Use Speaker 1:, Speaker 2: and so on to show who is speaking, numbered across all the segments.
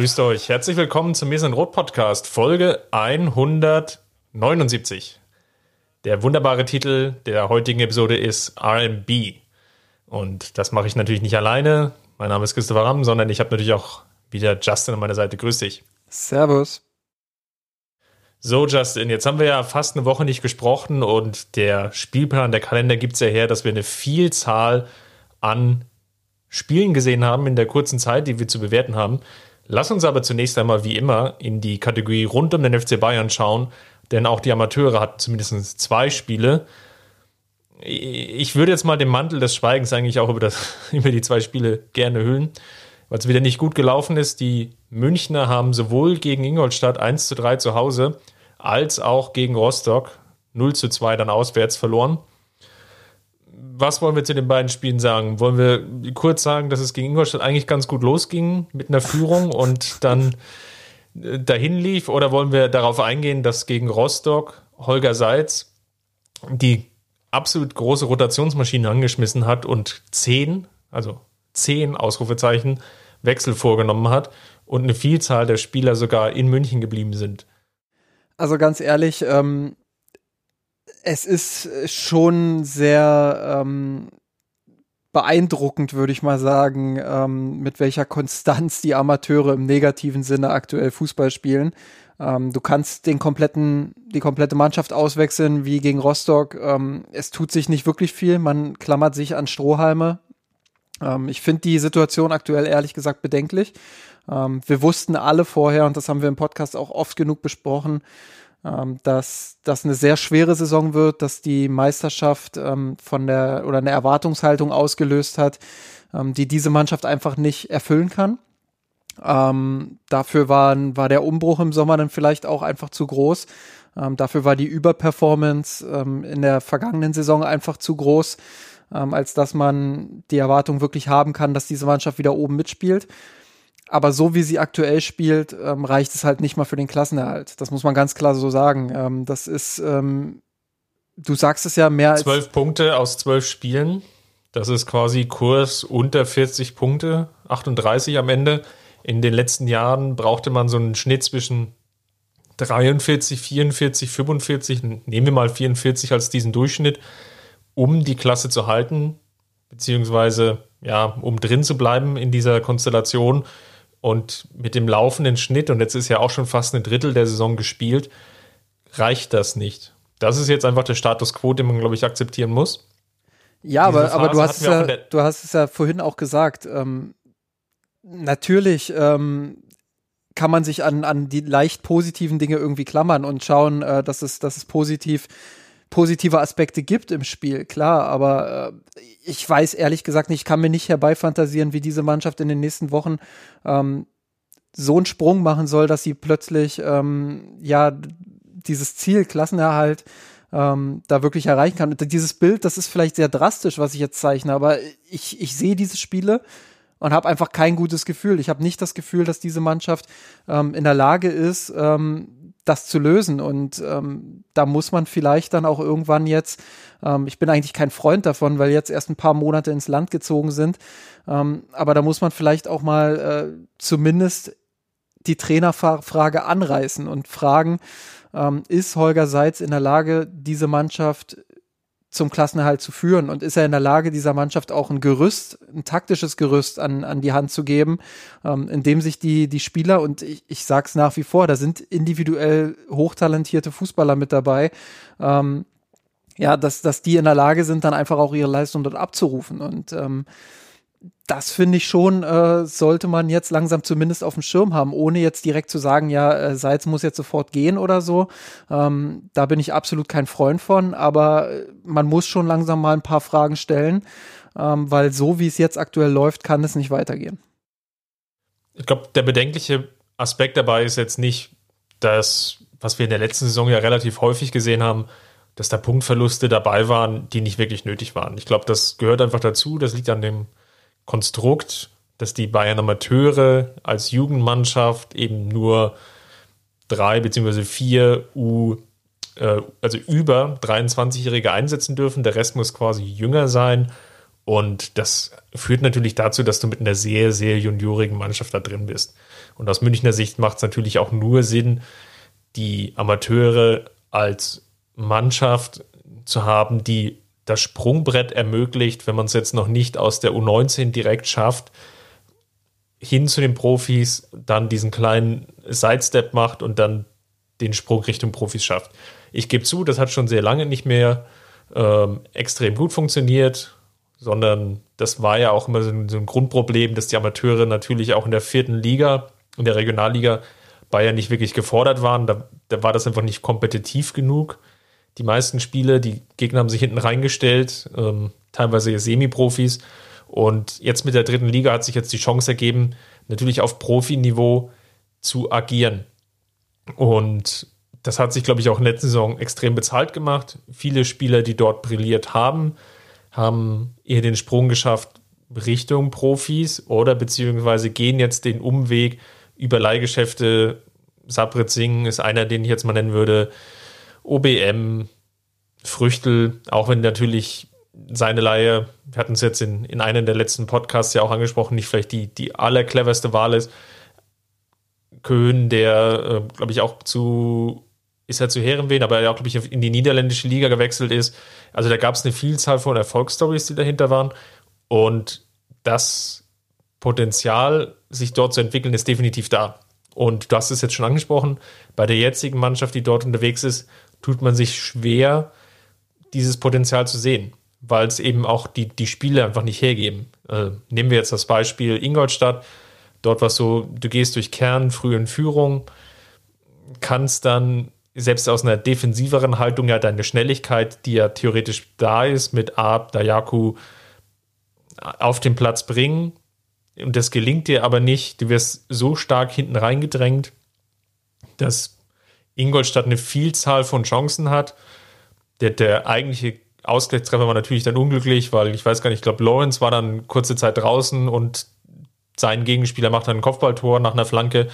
Speaker 1: Grüßt euch. Herzlich willkommen zum Mesen Rot Podcast, Folge 179. Der wunderbare Titel der heutigen Episode ist RB. Und das mache ich natürlich nicht alleine. Mein Name ist Christopher Ramm, sondern ich habe natürlich auch wieder Justin an meiner Seite. Grüß dich.
Speaker 2: Servus.
Speaker 1: So, Justin, jetzt haben wir ja fast eine Woche nicht gesprochen und der Spielplan, der Kalender gibt es ja her, dass wir eine Vielzahl an Spielen gesehen haben in der kurzen Zeit, die wir zu bewerten haben. Lass uns aber zunächst einmal wie immer in die Kategorie rund um den FC Bayern schauen, denn auch die Amateure hatten zumindest zwei Spiele. Ich würde jetzt mal den Mantel des Schweigens eigentlich auch über, das, über die zwei Spiele gerne hüllen, weil es wieder nicht gut gelaufen ist. Die Münchner haben sowohl gegen Ingolstadt 1 zu 3 zu Hause als auch gegen Rostock 0 zu 2 dann auswärts verloren was wollen wir zu den beiden Spielen sagen? Wollen wir kurz sagen, dass es gegen Ingolstadt eigentlich ganz gut losging mit einer Führung und dann äh, dahin lief? Oder wollen wir darauf eingehen, dass gegen Rostock Holger Seitz die absolut große Rotationsmaschine angeschmissen hat und zehn, also zehn Ausrufezeichen, Wechsel vorgenommen hat und eine Vielzahl der Spieler sogar in München geblieben sind?
Speaker 2: Also ganz ehrlich, ähm, es ist schon sehr ähm, beeindruckend, würde ich mal sagen, ähm, mit welcher Konstanz die Amateure im negativen Sinne aktuell Fußball spielen. Ähm, du kannst den kompletten, die komplette Mannschaft auswechseln, wie gegen Rostock. Ähm, es tut sich nicht wirklich viel. Man klammert sich an Strohhalme. Ähm, ich finde die Situation aktuell ehrlich gesagt bedenklich. Ähm, wir wussten alle vorher, und das haben wir im Podcast auch oft genug besprochen, dass das eine sehr schwere Saison wird, dass die Meisterschaft ähm, von der oder eine Erwartungshaltung ausgelöst hat, ähm, die diese Mannschaft einfach nicht erfüllen kann. Ähm, dafür war, war der Umbruch im Sommer dann vielleicht auch einfach zu groß. Ähm, dafür war die Überperformance ähm, in der vergangenen Saison einfach zu groß, ähm, als dass man die Erwartung wirklich haben kann, dass diese Mannschaft wieder oben mitspielt. Aber so wie sie aktuell spielt, ähm, reicht es halt nicht mal für den Klassenerhalt. Das muss man ganz klar so sagen. Ähm, das ist, ähm, du sagst es ja mehr als.
Speaker 1: Zwölf Punkte aus zwölf Spielen. Das ist quasi Kurs unter 40 Punkte, 38 am Ende. In den letzten Jahren brauchte man so einen Schnitt zwischen 43, 44, 45, nehmen wir mal 44 als diesen Durchschnitt, um die Klasse zu halten, beziehungsweise ja, um drin zu bleiben in dieser Konstellation. Und mit dem laufenden Schnitt, und jetzt ist ja auch schon fast ein Drittel der Saison gespielt, reicht das nicht. Das ist jetzt einfach der Status quo, den man, glaube ich, akzeptieren muss.
Speaker 2: Ja, aber, aber du, hast es ja, du hast es ja vorhin auch gesagt. Ähm, natürlich ähm, kann man sich an, an die leicht positiven Dinge irgendwie klammern und schauen, äh, dass, es, dass es positiv positive Aspekte gibt im Spiel, klar, aber äh, ich weiß ehrlich gesagt nicht, ich kann mir nicht herbeifantasieren, wie diese Mannschaft in den nächsten Wochen ähm, so einen Sprung machen soll, dass sie plötzlich ähm, ja dieses Ziel Klassenerhalt ähm, da wirklich erreichen kann. Und dieses Bild, das ist vielleicht sehr drastisch, was ich jetzt zeichne, aber ich, ich sehe diese Spiele und habe einfach kein gutes Gefühl. Ich habe nicht das Gefühl, dass diese Mannschaft ähm, in der Lage ist, ähm, das zu lösen. Und ähm, da muss man vielleicht dann auch irgendwann jetzt, ähm, ich bin eigentlich kein Freund davon, weil jetzt erst ein paar Monate ins Land gezogen sind, ähm, aber da muss man vielleicht auch mal äh, zumindest die Trainerfrage anreißen und fragen, ähm, ist Holger Seitz in der Lage, diese Mannschaft zum Klassenerhalt zu führen? Und ist er in der Lage, dieser Mannschaft auch ein Gerüst, ein taktisches Gerüst an, an die Hand zu geben, ähm, in dem sich die, die Spieler, und ich, ich sage es nach wie vor, da sind individuell hochtalentierte Fußballer mit dabei, ähm, ja, dass, dass die in der Lage sind, dann einfach auch ihre Leistung dort abzurufen. Und ähm, das finde ich schon, äh, sollte man jetzt langsam zumindest auf dem Schirm haben, ohne jetzt direkt zu sagen, ja, äh, Salz muss jetzt sofort gehen oder so. Ähm, da bin ich absolut kein Freund von, aber äh, man muss schon langsam mal ein paar Fragen stellen, ähm, weil so wie es jetzt aktuell läuft, kann es nicht weitergehen.
Speaker 1: Ich glaube, der bedenkliche Aspekt dabei ist jetzt nicht, dass, was wir in der letzten Saison ja relativ häufig gesehen haben, dass da Punktverluste dabei waren, die nicht wirklich nötig waren. Ich glaube, das gehört einfach dazu. Das liegt an dem Konstrukt, dass die Bayern Amateure als Jugendmannschaft eben nur drei beziehungsweise vier U, äh, also über 23-Jährige einsetzen dürfen. Der Rest muss quasi jünger sein. Und das führt natürlich dazu, dass du mit einer sehr, sehr juniorigen Mannschaft da drin bist. Und aus Münchner Sicht macht es natürlich auch nur Sinn, die Amateure als Mannschaft zu haben, die das Sprungbrett ermöglicht, wenn man es jetzt noch nicht aus der U19 direkt schafft, hin zu den Profis, dann diesen kleinen Sidestep macht und dann den Sprung Richtung Profis schafft. Ich gebe zu, das hat schon sehr lange nicht mehr ähm, extrem gut funktioniert, sondern das war ja auch immer so ein, so ein, Grundproblem, dass die Amateure natürlich auch in der vierten Liga, in der Regionalliga, Bayern nicht wirklich gefordert waren. Da, da war das einfach nicht kompetitiv genug. Die meisten Spiele, die Gegner haben sich hinten reingestellt, ähm, teilweise Semi-Profis. Und jetzt mit der dritten Liga hat sich jetzt die Chance ergeben, natürlich auf Profiniveau zu agieren. Und das hat sich, glaube ich, auch in der letzten Saison extrem bezahlt gemacht. Viele Spieler, die dort brilliert haben, haben eher den Sprung geschafft Richtung Profis oder beziehungsweise gehen jetzt den Umweg über Leihgeschäfte. Sabrit Singh ist einer, den ich jetzt mal nennen würde. OBM, Früchtel, auch wenn natürlich seine Laie, wir hatten es jetzt in, in einem der letzten Podcasts ja auch angesprochen, nicht vielleicht die, die allercleverste Wahl ist. Köhn, der, äh, glaube ich, auch zu, ist er zu Herrenwehen, aber er auch, glaube ich, in die niederländische Liga gewechselt ist. Also da gab es eine Vielzahl von Erfolgsstories, die dahinter waren. Und das Potenzial, sich dort zu entwickeln, ist definitiv da. Und du hast es jetzt schon angesprochen, bei der jetzigen Mannschaft, die dort unterwegs ist, tut man sich schwer, dieses Potenzial zu sehen weil es eben auch die, die Spiele einfach nicht hergeben. Äh, nehmen wir jetzt das Beispiel Ingolstadt. Dort war so, du gehst durch Kern früh in Führung, kannst dann selbst aus einer defensiveren Haltung ja deine Schnelligkeit, die ja theoretisch da ist, mit Ab, Dayaku auf den Platz bringen. Und das gelingt dir aber nicht. Du wirst so stark hinten reingedrängt, dass Ingolstadt eine Vielzahl von Chancen hat. Der, der eigentliche Ausgleichstreffer war natürlich dann unglücklich, weil ich weiß gar nicht, ich glaube, Lawrence war dann kurze Zeit draußen und sein Gegenspieler macht dann ein Kopfballtor nach einer Flanke.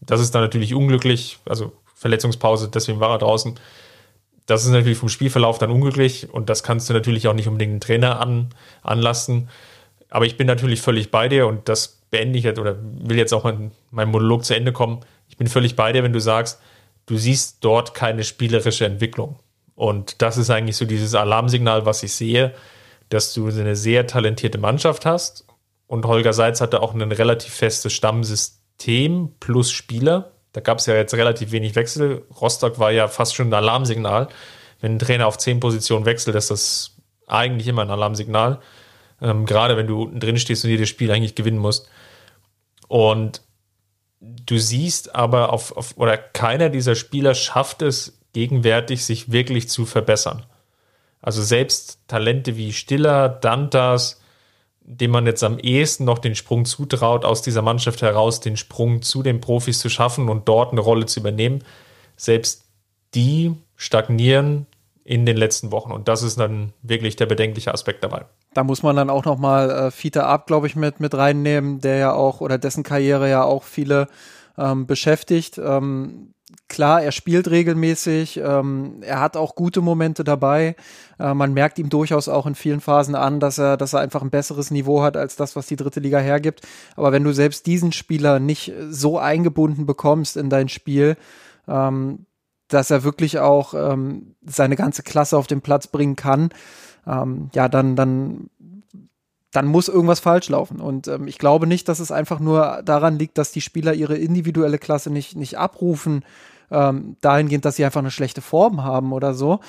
Speaker 1: Das ist dann natürlich unglücklich, also Verletzungspause, deswegen war er draußen. Das ist natürlich vom Spielverlauf dann unglücklich und das kannst du natürlich auch nicht unbedingt den Trainer an, anlassen. Aber ich bin natürlich völlig bei dir und das beende ich jetzt oder will jetzt auch mein, mein Monolog zu Ende kommen. Ich bin völlig bei dir, wenn du sagst, du siehst dort keine spielerische Entwicklung. Und das ist eigentlich so dieses Alarmsignal, was ich sehe, dass du eine sehr talentierte Mannschaft hast. Und Holger Seitz hatte auch ein relativ festes Stammsystem plus Spieler. Da gab es ja jetzt relativ wenig Wechsel. Rostock war ja fast schon ein Alarmsignal. Wenn ein Trainer auf zehn Positionen wechselt, ist das eigentlich immer ein Alarmsignal. Ähm, gerade wenn du unten drin stehst und jedes Spiel eigentlich gewinnen musst. Und du siehst aber auf, auf oder keiner dieser Spieler schafft es gegenwärtig sich wirklich zu verbessern. Also selbst Talente wie Stiller, Dantas, dem man jetzt am ehesten noch den Sprung zutraut, aus dieser Mannschaft heraus den Sprung zu den Profis zu schaffen und dort eine Rolle zu übernehmen, selbst die stagnieren in den letzten Wochen. Und das ist dann wirklich der bedenkliche Aspekt dabei.
Speaker 2: Da muss man dann auch nochmal äh, Fiete Ab, glaube ich, mit, mit reinnehmen, der ja auch oder dessen Karriere ja auch viele ähm, beschäftigt. Ähm, klar, er spielt regelmäßig, ähm, er hat auch gute Momente dabei. Äh, man merkt ihm durchaus auch in vielen Phasen an, dass er, dass er einfach ein besseres Niveau hat als das, was die dritte Liga hergibt. Aber wenn du selbst diesen Spieler nicht so eingebunden bekommst in dein Spiel, ähm, dass er wirklich auch ähm, seine ganze Klasse auf den Platz bringen kann, ähm, ja, dann, dann dann muss irgendwas falsch laufen. Und ähm, ich glaube nicht, dass es einfach nur daran liegt, dass die Spieler ihre individuelle Klasse nicht, nicht abrufen, ähm, dahingehend, dass sie einfach eine schlechte Form haben oder so,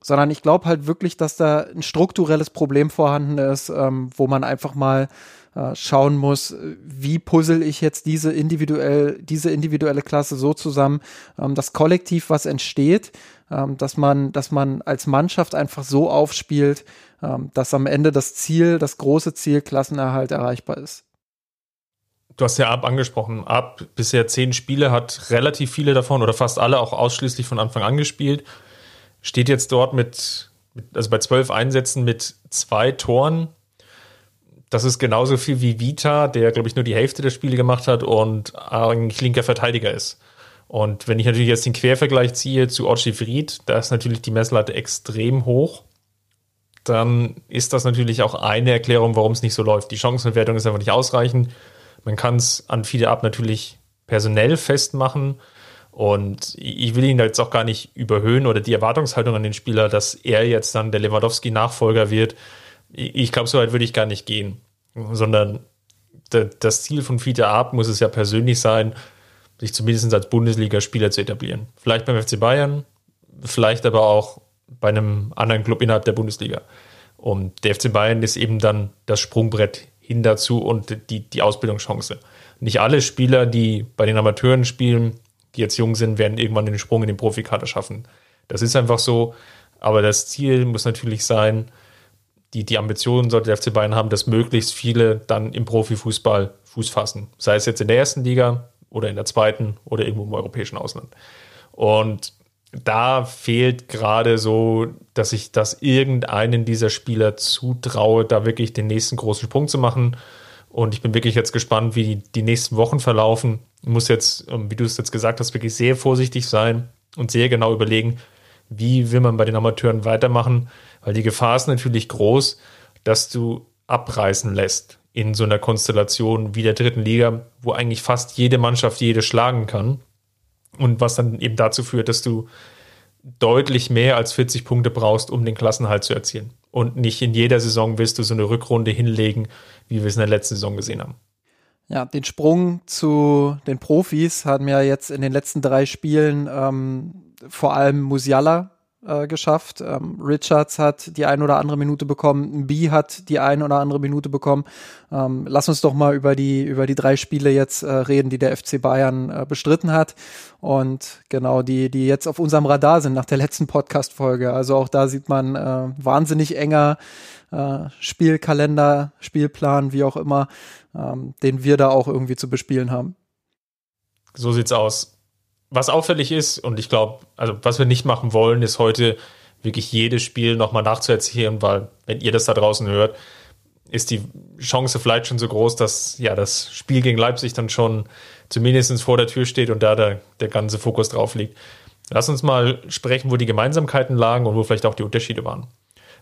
Speaker 2: sondern ich glaube halt wirklich, dass da ein strukturelles Problem vorhanden ist, ähm, wo man einfach mal äh, schauen muss, wie puzzle ich jetzt diese individuell, diese individuelle Klasse so zusammen, ähm, das Kollektiv, was entsteht, dass man, dass man als Mannschaft einfach so aufspielt, ähm, dass am Ende das Ziel, das große Ziel Klassenerhalt erreichbar ist.
Speaker 1: du hast ja Ab angesprochen. Ab bisher zehn Spiele, hat relativ viele davon oder fast alle auch ausschließlich von Anfang an gespielt. Steht jetzt dort mit, also bei zwölf Einsätzen mit zwei Toren. Das ist genauso viel wie Vita, der, glaube ich, nur die Hälfte der Spiele gemacht hat und eigentlich linker Verteidiger ist. Und wenn ich natürlich jetzt den Quervergleich ziehe zu Ochi Fried, da ist natürlich die Messlatte extrem hoch. Dann ist das natürlich auch eine Erklärung, warum es nicht so läuft. Die Chancenbewertung ist einfach nicht ausreichend. Man kann es an viele ab natürlich personell festmachen. Und ich will ihn jetzt auch gar nicht überhöhen oder die Erwartungshaltung an den Spieler, dass er jetzt dann der Lewandowski-Nachfolger wird. Ich glaube, so weit würde ich gar nicht gehen. Sondern das Ziel von Fiete Ab muss es ja persönlich sein, sich zumindest als Bundesligaspieler zu etablieren. Vielleicht beim FC Bayern, vielleicht aber auch bei einem anderen Club innerhalb der Bundesliga. Und der FC Bayern ist eben dann das Sprungbrett hin dazu und die, die Ausbildungschance. Nicht alle Spieler, die bei den Amateuren spielen, die jetzt jung sind, werden irgendwann den Sprung in den Profikader schaffen. Das ist einfach so. Aber das Ziel muss natürlich sein, die, die Ambition sollte der FC Bayern haben, dass möglichst viele dann im Profifußball Fuß fassen. Sei es jetzt in der ersten Liga oder in der zweiten oder irgendwo im europäischen Ausland. Und da fehlt gerade so, dass ich das irgendeinen dieser Spieler zutraue, da wirklich den nächsten großen Sprung zu machen. Und ich bin wirklich jetzt gespannt, wie die, die nächsten Wochen verlaufen. Ich muss jetzt, ähm, wie du es jetzt gesagt hast, wirklich sehr vorsichtig sein und sehr genau überlegen, wie will man bei den Amateuren weitermachen, weil die Gefahr ist natürlich groß, dass du abreißen lässt in so einer Konstellation wie der dritten Liga, wo eigentlich fast jede Mannschaft jede schlagen kann. Und was dann eben dazu führt, dass du deutlich mehr als 40 Punkte brauchst, um den Klassenhalt zu erzielen. Und nicht in jeder Saison wirst du so eine Rückrunde hinlegen, wie wir es in der letzten Saison gesehen haben.
Speaker 2: Ja, den Sprung zu den Profis haben ja jetzt in den letzten drei Spielen ähm, vor allem Musiala äh, geschafft. Ähm, Richards hat die ein oder andere Minute bekommen, B hat die ein oder andere Minute bekommen. Ähm, lass uns doch mal über die über die drei Spiele jetzt äh, reden, die der FC Bayern äh, bestritten hat und genau die die jetzt auf unserem Radar sind nach der letzten Podcast Folge. Also auch da sieht man äh, wahnsinnig enger äh, Spielkalender, Spielplan, wie auch immer, ähm, den wir da auch irgendwie zu bespielen haben.
Speaker 1: So sieht's aus was auffällig ist, und ich glaube, also was wir nicht machen wollen, ist heute wirklich jedes Spiel nochmal nachzuerzählen, weil wenn ihr das da draußen hört, ist die Chance vielleicht schon so groß, dass ja das Spiel gegen Leipzig dann schon zumindest vor der Tür steht und da der, der ganze Fokus drauf liegt. Lass uns mal sprechen, wo die Gemeinsamkeiten lagen und wo vielleicht auch die Unterschiede waren.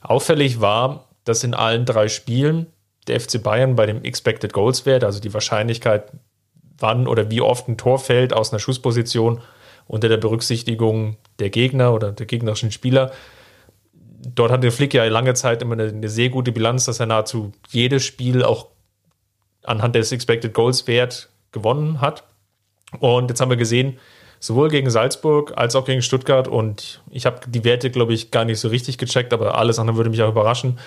Speaker 1: Auffällig war, dass in allen drei Spielen der FC Bayern bei dem Expected Goals Wert, also die Wahrscheinlichkeit, wann oder wie oft ein Tor fällt aus einer Schussposition unter der Berücksichtigung der Gegner oder der gegnerischen Spieler. Dort hatte Flick ja lange Zeit immer eine, eine sehr gute Bilanz, dass er nahezu jedes Spiel auch anhand des Expected Goals Wert gewonnen hat. Und jetzt haben wir gesehen, sowohl gegen Salzburg als auch gegen Stuttgart. Und ich habe die Werte, glaube ich, gar nicht so richtig gecheckt, aber alles andere würde mich auch überraschen.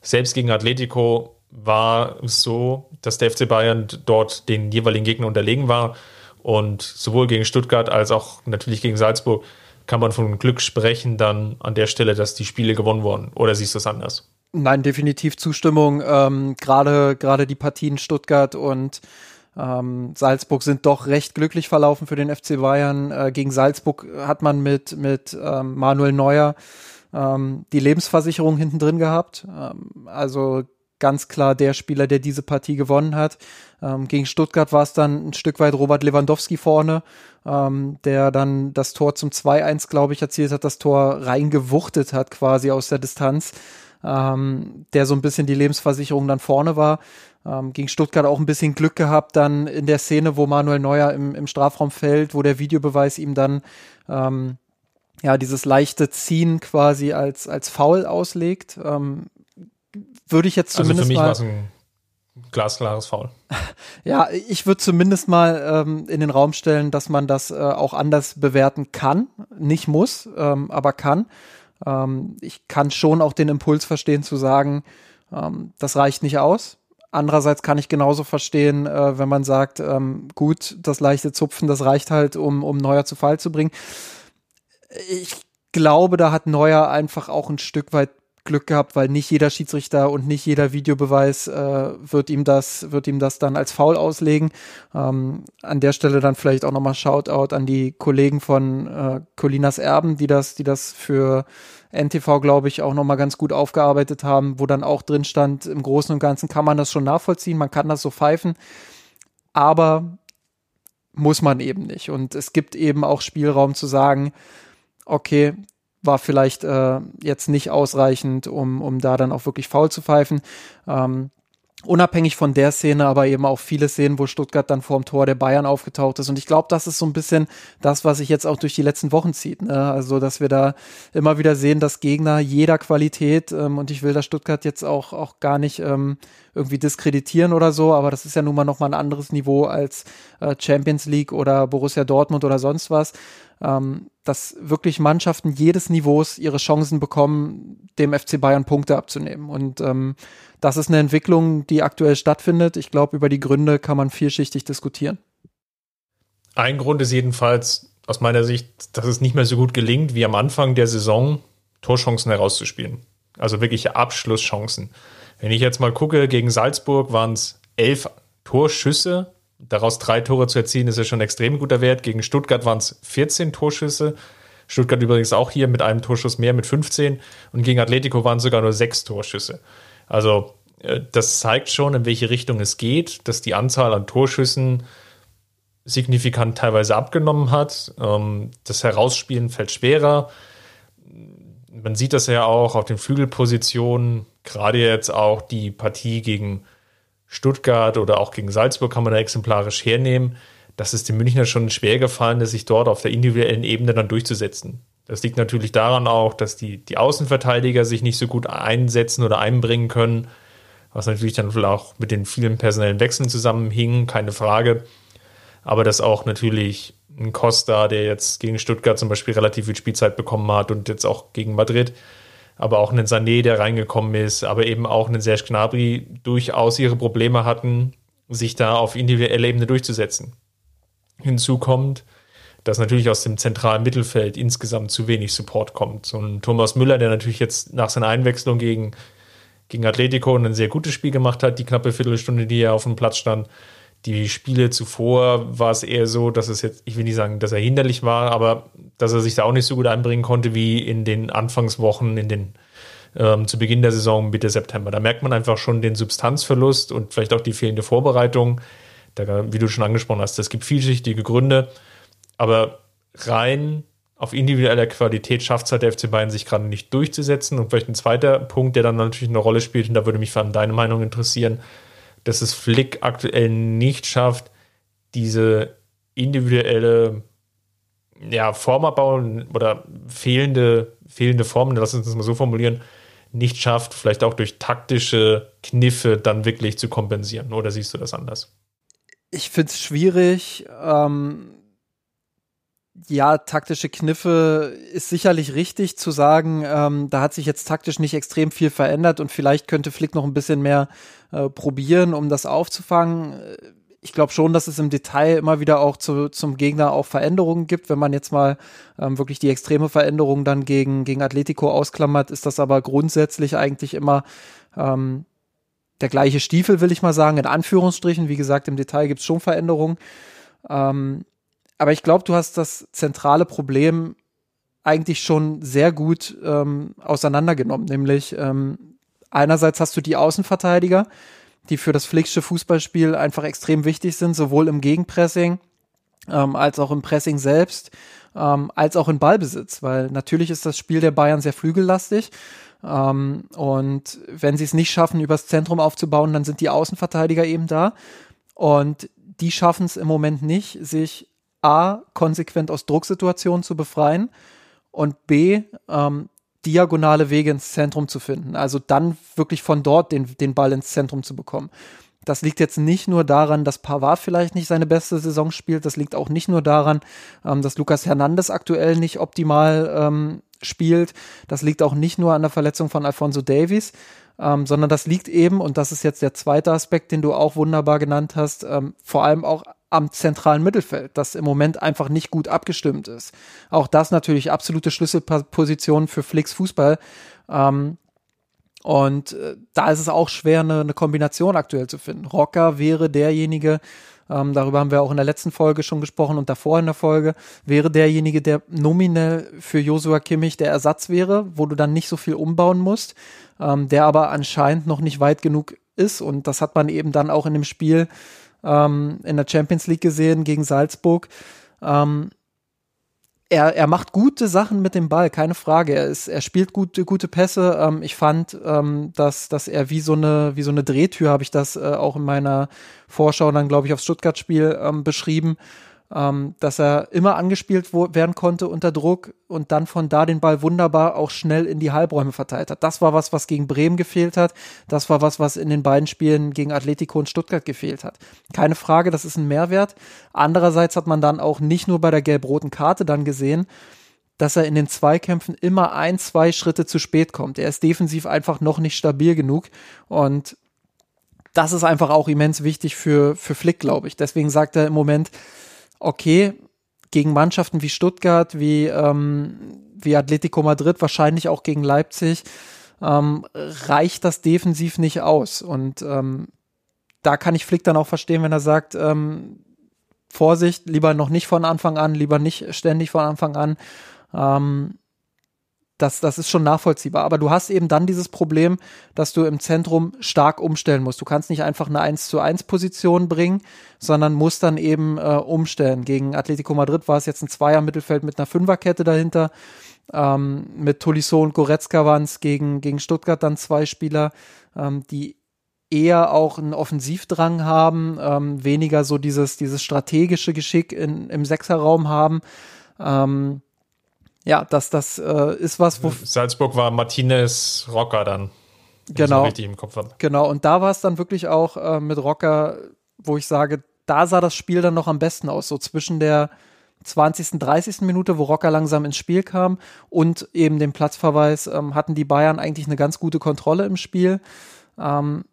Speaker 1: Selbst gegen Atletico war es so, dass der FC Bayern dort den jeweiligen Gegner unterlegen war. Und sowohl gegen Stuttgart als auch natürlich gegen Salzburg kann man von Glück sprechen, dann an der Stelle, dass die Spiele gewonnen wurden. Oder siehst du es anders?
Speaker 2: Nein, definitiv Zustimmung. Ähm, gerade gerade die Partien Stuttgart und ähm, Salzburg sind doch recht glücklich verlaufen für den FC Bayern. Äh, gegen Salzburg hat man mit mit ähm, Manuel Neuer ähm, die Lebensversicherung hinten drin gehabt. Ähm, also ganz klar der Spieler, der diese Partie gewonnen hat. Ähm, gegen Stuttgart war es dann ein Stück weit Robert Lewandowski vorne, ähm, der dann das Tor zum 2-1, glaube ich, erzielt hat, das Tor reingewuchtet hat quasi aus der Distanz, ähm, der so ein bisschen die Lebensversicherung dann vorne war. Ähm, gegen Stuttgart auch ein bisschen Glück gehabt, dann in der Szene, wo Manuel Neuer im, im Strafraum fällt, wo der Videobeweis ihm dann ähm, ja dieses leichte Ziehen quasi als als Foul auslegt. Ähm, würde ich jetzt zumindest also für mich war es ein
Speaker 1: glasklares Foul.
Speaker 2: ja, ich würde zumindest mal ähm, in den Raum stellen, dass man das äh, auch anders bewerten kann, nicht muss, ähm, aber kann. Ähm, ich kann schon auch den Impuls verstehen zu sagen, ähm, das reicht nicht aus. Andererseits kann ich genauso verstehen, äh, wenn man sagt, ähm, gut, das leichte Zupfen, das reicht halt, um, um Neuer zu Fall zu bringen. Ich glaube, da hat Neuer einfach auch ein Stück weit Glück gehabt, weil nicht jeder Schiedsrichter und nicht jeder Videobeweis äh, wird ihm das wird ihm das dann als Foul auslegen. Ähm, an der Stelle dann vielleicht auch nochmal Shoutout an die Kollegen von äh, Colinas Erben, die das die das für NTV glaube ich auch nochmal ganz gut aufgearbeitet haben, wo dann auch drin stand, im Großen und Ganzen kann man das schon nachvollziehen, man kann das so pfeifen, aber muss man eben nicht. Und es gibt eben auch Spielraum zu sagen, okay, war vielleicht äh, jetzt nicht ausreichend, um, um da dann auch wirklich faul zu pfeifen. Ähm, unabhängig von der Szene, aber eben auch viele Szenen, wo Stuttgart dann vorm Tor der Bayern aufgetaucht ist. Und ich glaube, das ist so ein bisschen das, was sich jetzt auch durch die letzten Wochen zieht. Ne? Also, dass wir da immer wieder sehen, dass Gegner jeder Qualität, ähm, und ich will das Stuttgart jetzt auch, auch gar nicht ähm, irgendwie diskreditieren oder so, aber das ist ja nun mal nochmal ein anderes Niveau als äh, Champions League oder Borussia Dortmund oder sonst was ähm, dass wirklich Mannschaften jedes Niveaus ihre Chancen bekommen, dem FC Bayern Punkte abzunehmen. Und ähm, das ist eine Entwicklung, die aktuell stattfindet. Ich glaube, über die Gründe kann man vielschichtig diskutieren.
Speaker 1: Ein Grund ist jedenfalls aus meiner Sicht, dass es nicht mehr so gut gelingt, wie am Anfang der Saison Torchancen herauszuspielen. Also wirkliche Abschlusschancen. Wenn ich jetzt mal gucke, gegen Salzburg waren es elf Torschüsse Daraus drei Tore zu erzielen, ist ja schon ein extrem guter Wert. Gegen Stuttgart waren es 14 Torschüsse. Stuttgart übrigens auch hier mit einem Torschuss mehr, mit 15. Und gegen Atletico waren es sogar nur sechs Torschüsse. Also, äh, das zeigt schon, in welche Richtung es geht, dass die Anzahl an Torschüssen signifikant teilweise abgenommen hat. Ähm, das Herausspielen fällt schwerer. Man sieht das ja auch auf den Flügelpositionen, gerade jetzt auch die Partie gegen Stuttgart oder auch gegen Salzburg kann man da exemplarisch hernehmen. Das ist den Münchner schon schwer gefallen, sich dort auf der individuellen Ebene dann durchzusetzen. Das liegt natürlich daran auch, dass die, die Außenverteidiger sich nicht so gut einsetzen oder einbringen können, was natürlich dann auch mit den vielen personellen Wechseln zusammenhing, keine Frage. Aber dass auch natürlich ein Costa, der jetzt gegen Stuttgart zum Beispiel relativ viel Spielzeit bekommen hat und jetzt auch gegen Madrid, aber auch einen Sané, der reingekommen ist, aber eben auch einen Serge Gnabry durchaus ihre Probleme hatten, sich da auf individueller Ebene durchzusetzen. Hinzu kommt, dass natürlich aus dem zentralen Mittelfeld insgesamt zu wenig Support kommt. So ein Thomas Müller, der natürlich jetzt nach seiner Einwechslung gegen, gegen Atletico ein sehr gutes Spiel gemacht hat, die knappe Viertelstunde, die er auf dem Platz stand, die Spiele zuvor war es eher so, dass es jetzt, ich will nicht sagen, dass er hinderlich war, aber dass er sich da auch nicht so gut einbringen konnte wie in den Anfangswochen, in den ähm, zu Beginn der Saison Mitte September. Da merkt man einfach schon den Substanzverlust und vielleicht auch die fehlende Vorbereitung. Da, wie du schon angesprochen hast, es gibt vielschichtige Gründe, aber rein auf individueller Qualität schafft es halt der FC Bayern sich gerade nicht durchzusetzen. Und vielleicht ein zweiter Punkt, der dann natürlich eine Rolle spielt, und da würde mich vor allem deine Meinung interessieren, dass es Flick aktuell nicht schafft, diese individuelle ja, Formabbau oder fehlende, fehlende Formen, lass uns das mal so formulieren, nicht schafft, vielleicht auch durch taktische Kniffe dann wirklich zu kompensieren. Oder siehst du das anders?
Speaker 2: Ich finde es schwierig. Ähm, ja, taktische Kniffe ist sicherlich richtig zu sagen. Ähm, da hat sich jetzt taktisch nicht extrem viel verändert und vielleicht könnte Flick noch ein bisschen mehr äh, probieren, um das aufzufangen. Ich glaube schon, dass es im Detail immer wieder auch zu, zum Gegner auch Veränderungen gibt. Wenn man jetzt mal ähm, wirklich die extreme Veränderung dann gegen, gegen Atletico ausklammert, ist das aber grundsätzlich eigentlich immer ähm, der gleiche Stiefel, will ich mal sagen, in Anführungsstrichen. Wie gesagt, im Detail gibt es schon Veränderungen. Ähm, aber ich glaube, du hast das zentrale Problem eigentlich schon sehr gut ähm, auseinandergenommen. Nämlich ähm, einerseits hast du die Außenverteidiger, die für das Flicksche Fußballspiel einfach extrem wichtig sind, sowohl im Gegenpressing ähm, als auch im Pressing selbst, ähm, als auch in Ballbesitz, weil natürlich ist das Spiel der Bayern sehr flügellastig. Ähm, und wenn sie es nicht schaffen, übers Zentrum aufzubauen, dann sind die Außenverteidiger eben da. Und die schaffen es im Moment nicht, sich A, konsequent aus Drucksituationen zu befreien und B, ähm, diagonale Wege ins Zentrum zu finden. Also dann wirklich von dort den, den Ball ins Zentrum zu bekommen. Das liegt jetzt nicht nur daran, dass Pavard vielleicht nicht seine beste Saison spielt. Das liegt auch nicht nur daran, ähm, dass Lucas Hernandez aktuell nicht optimal ähm, spielt. Das liegt auch nicht nur an der Verletzung von Alfonso Davies, ähm, sondern das liegt eben, und das ist jetzt der zweite Aspekt, den du auch wunderbar genannt hast, ähm, vor allem auch am zentralen Mittelfeld, das im Moment einfach nicht gut abgestimmt ist. Auch das natürlich absolute Schlüsselposition für Flicks Fußball. Ähm, Und äh, da ist es auch schwer, eine, eine Kombination aktuell zu finden. Rocker wäre derjenige, ähm, darüber haben wir auch in der letzten Folge schon gesprochen und davor in der Folge, wäre derjenige, der nominell für Josua Kimmich der Ersatz wäre, wo du dann nicht so viel umbauen musst, ähm, der aber anscheinend noch nicht weit genug ist und das hat man eben dann auch in dem Spiel ähm, in der Champions League gesehen gegen Salzburg. Ähm, er, er macht gute Sachen mit dem Ball, keine Frage. Er, ist, er spielt gute, gute Pässe. Ähm, ich fand, ähm, dass, dass er wie so eine, wie so eine Drehtür, habe ich das äh, auch in meiner Vorschau dann, glaube ich, aufs Stuttgart-Spiel ähm, beschrieben ähm, dass er immer angespielt werden konnte unter Druck und dann von da den Ball wunderbar auch schnell in die Halbräume verteilt hat. Das war was, was gegen Bremen gefehlt hat. Das war was, was in den beiden Spielen gegen Atletico und Stuttgart gefehlt hat. Keine Frage, das ist ein Mehrwert. Andererseits hat man dann auch nicht nur bei der gelb-roten Karte dann gesehen, dass er in den Zweikämpfen immer ein, zwei Schritte zu spät kommt. Er ist defensiv einfach noch nicht stabil genug und das ist einfach auch immens wichtig für, für Flick, glaube ich. Deswegen sagt er im Moment, okay, gegen Mannschaften wie Stuttgart, wie, ähm, wie Atletico Madrid, wahrscheinlich auch gegen Leipzig, ähm, reicht das defensiv nicht aus. Und ähm, da kann ich Flick dann auch verstehen, wenn er sagt, ähm, Vorsicht, lieber noch nicht von Anfang an, lieber nicht ständig von Anfang an. Das, das ist schon nachvollziehbar. Aber du hast eben dann dieses Problem, dass du im Zentrum stark umstellen musst. Du kannst nicht einfach eine 1 zu 1 Position bringen, sondern musst dann eben äh, umstellen. Gegen Atletico Madrid war es jetzt ein Zweier-Mittelfeld mit einer Fünferkette dahinter. Ähm, mit Tolisso und Goretzka waren es gegen, gegen Stuttgart dann zwei Spieler, ähm, die eher auch einen Offensivdrang haben, ähm, weniger so dieses, dieses strategische Geschick in, im Sechserraum haben. Ähm, ja, das, das äh, ist was, wo.
Speaker 1: Salzburg war Martinez Rocker dann.
Speaker 2: Genau. Richtig im Kopf habe. Genau, und da war es dann wirklich auch äh, mit Rocker, wo ich sage, da sah das Spiel dann noch am besten aus, so zwischen der 20., 30. Minute, wo Rocker langsam ins Spiel kam und eben dem Platzverweis ähm, hatten die Bayern eigentlich eine ganz gute Kontrolle im Spiel. Ähm,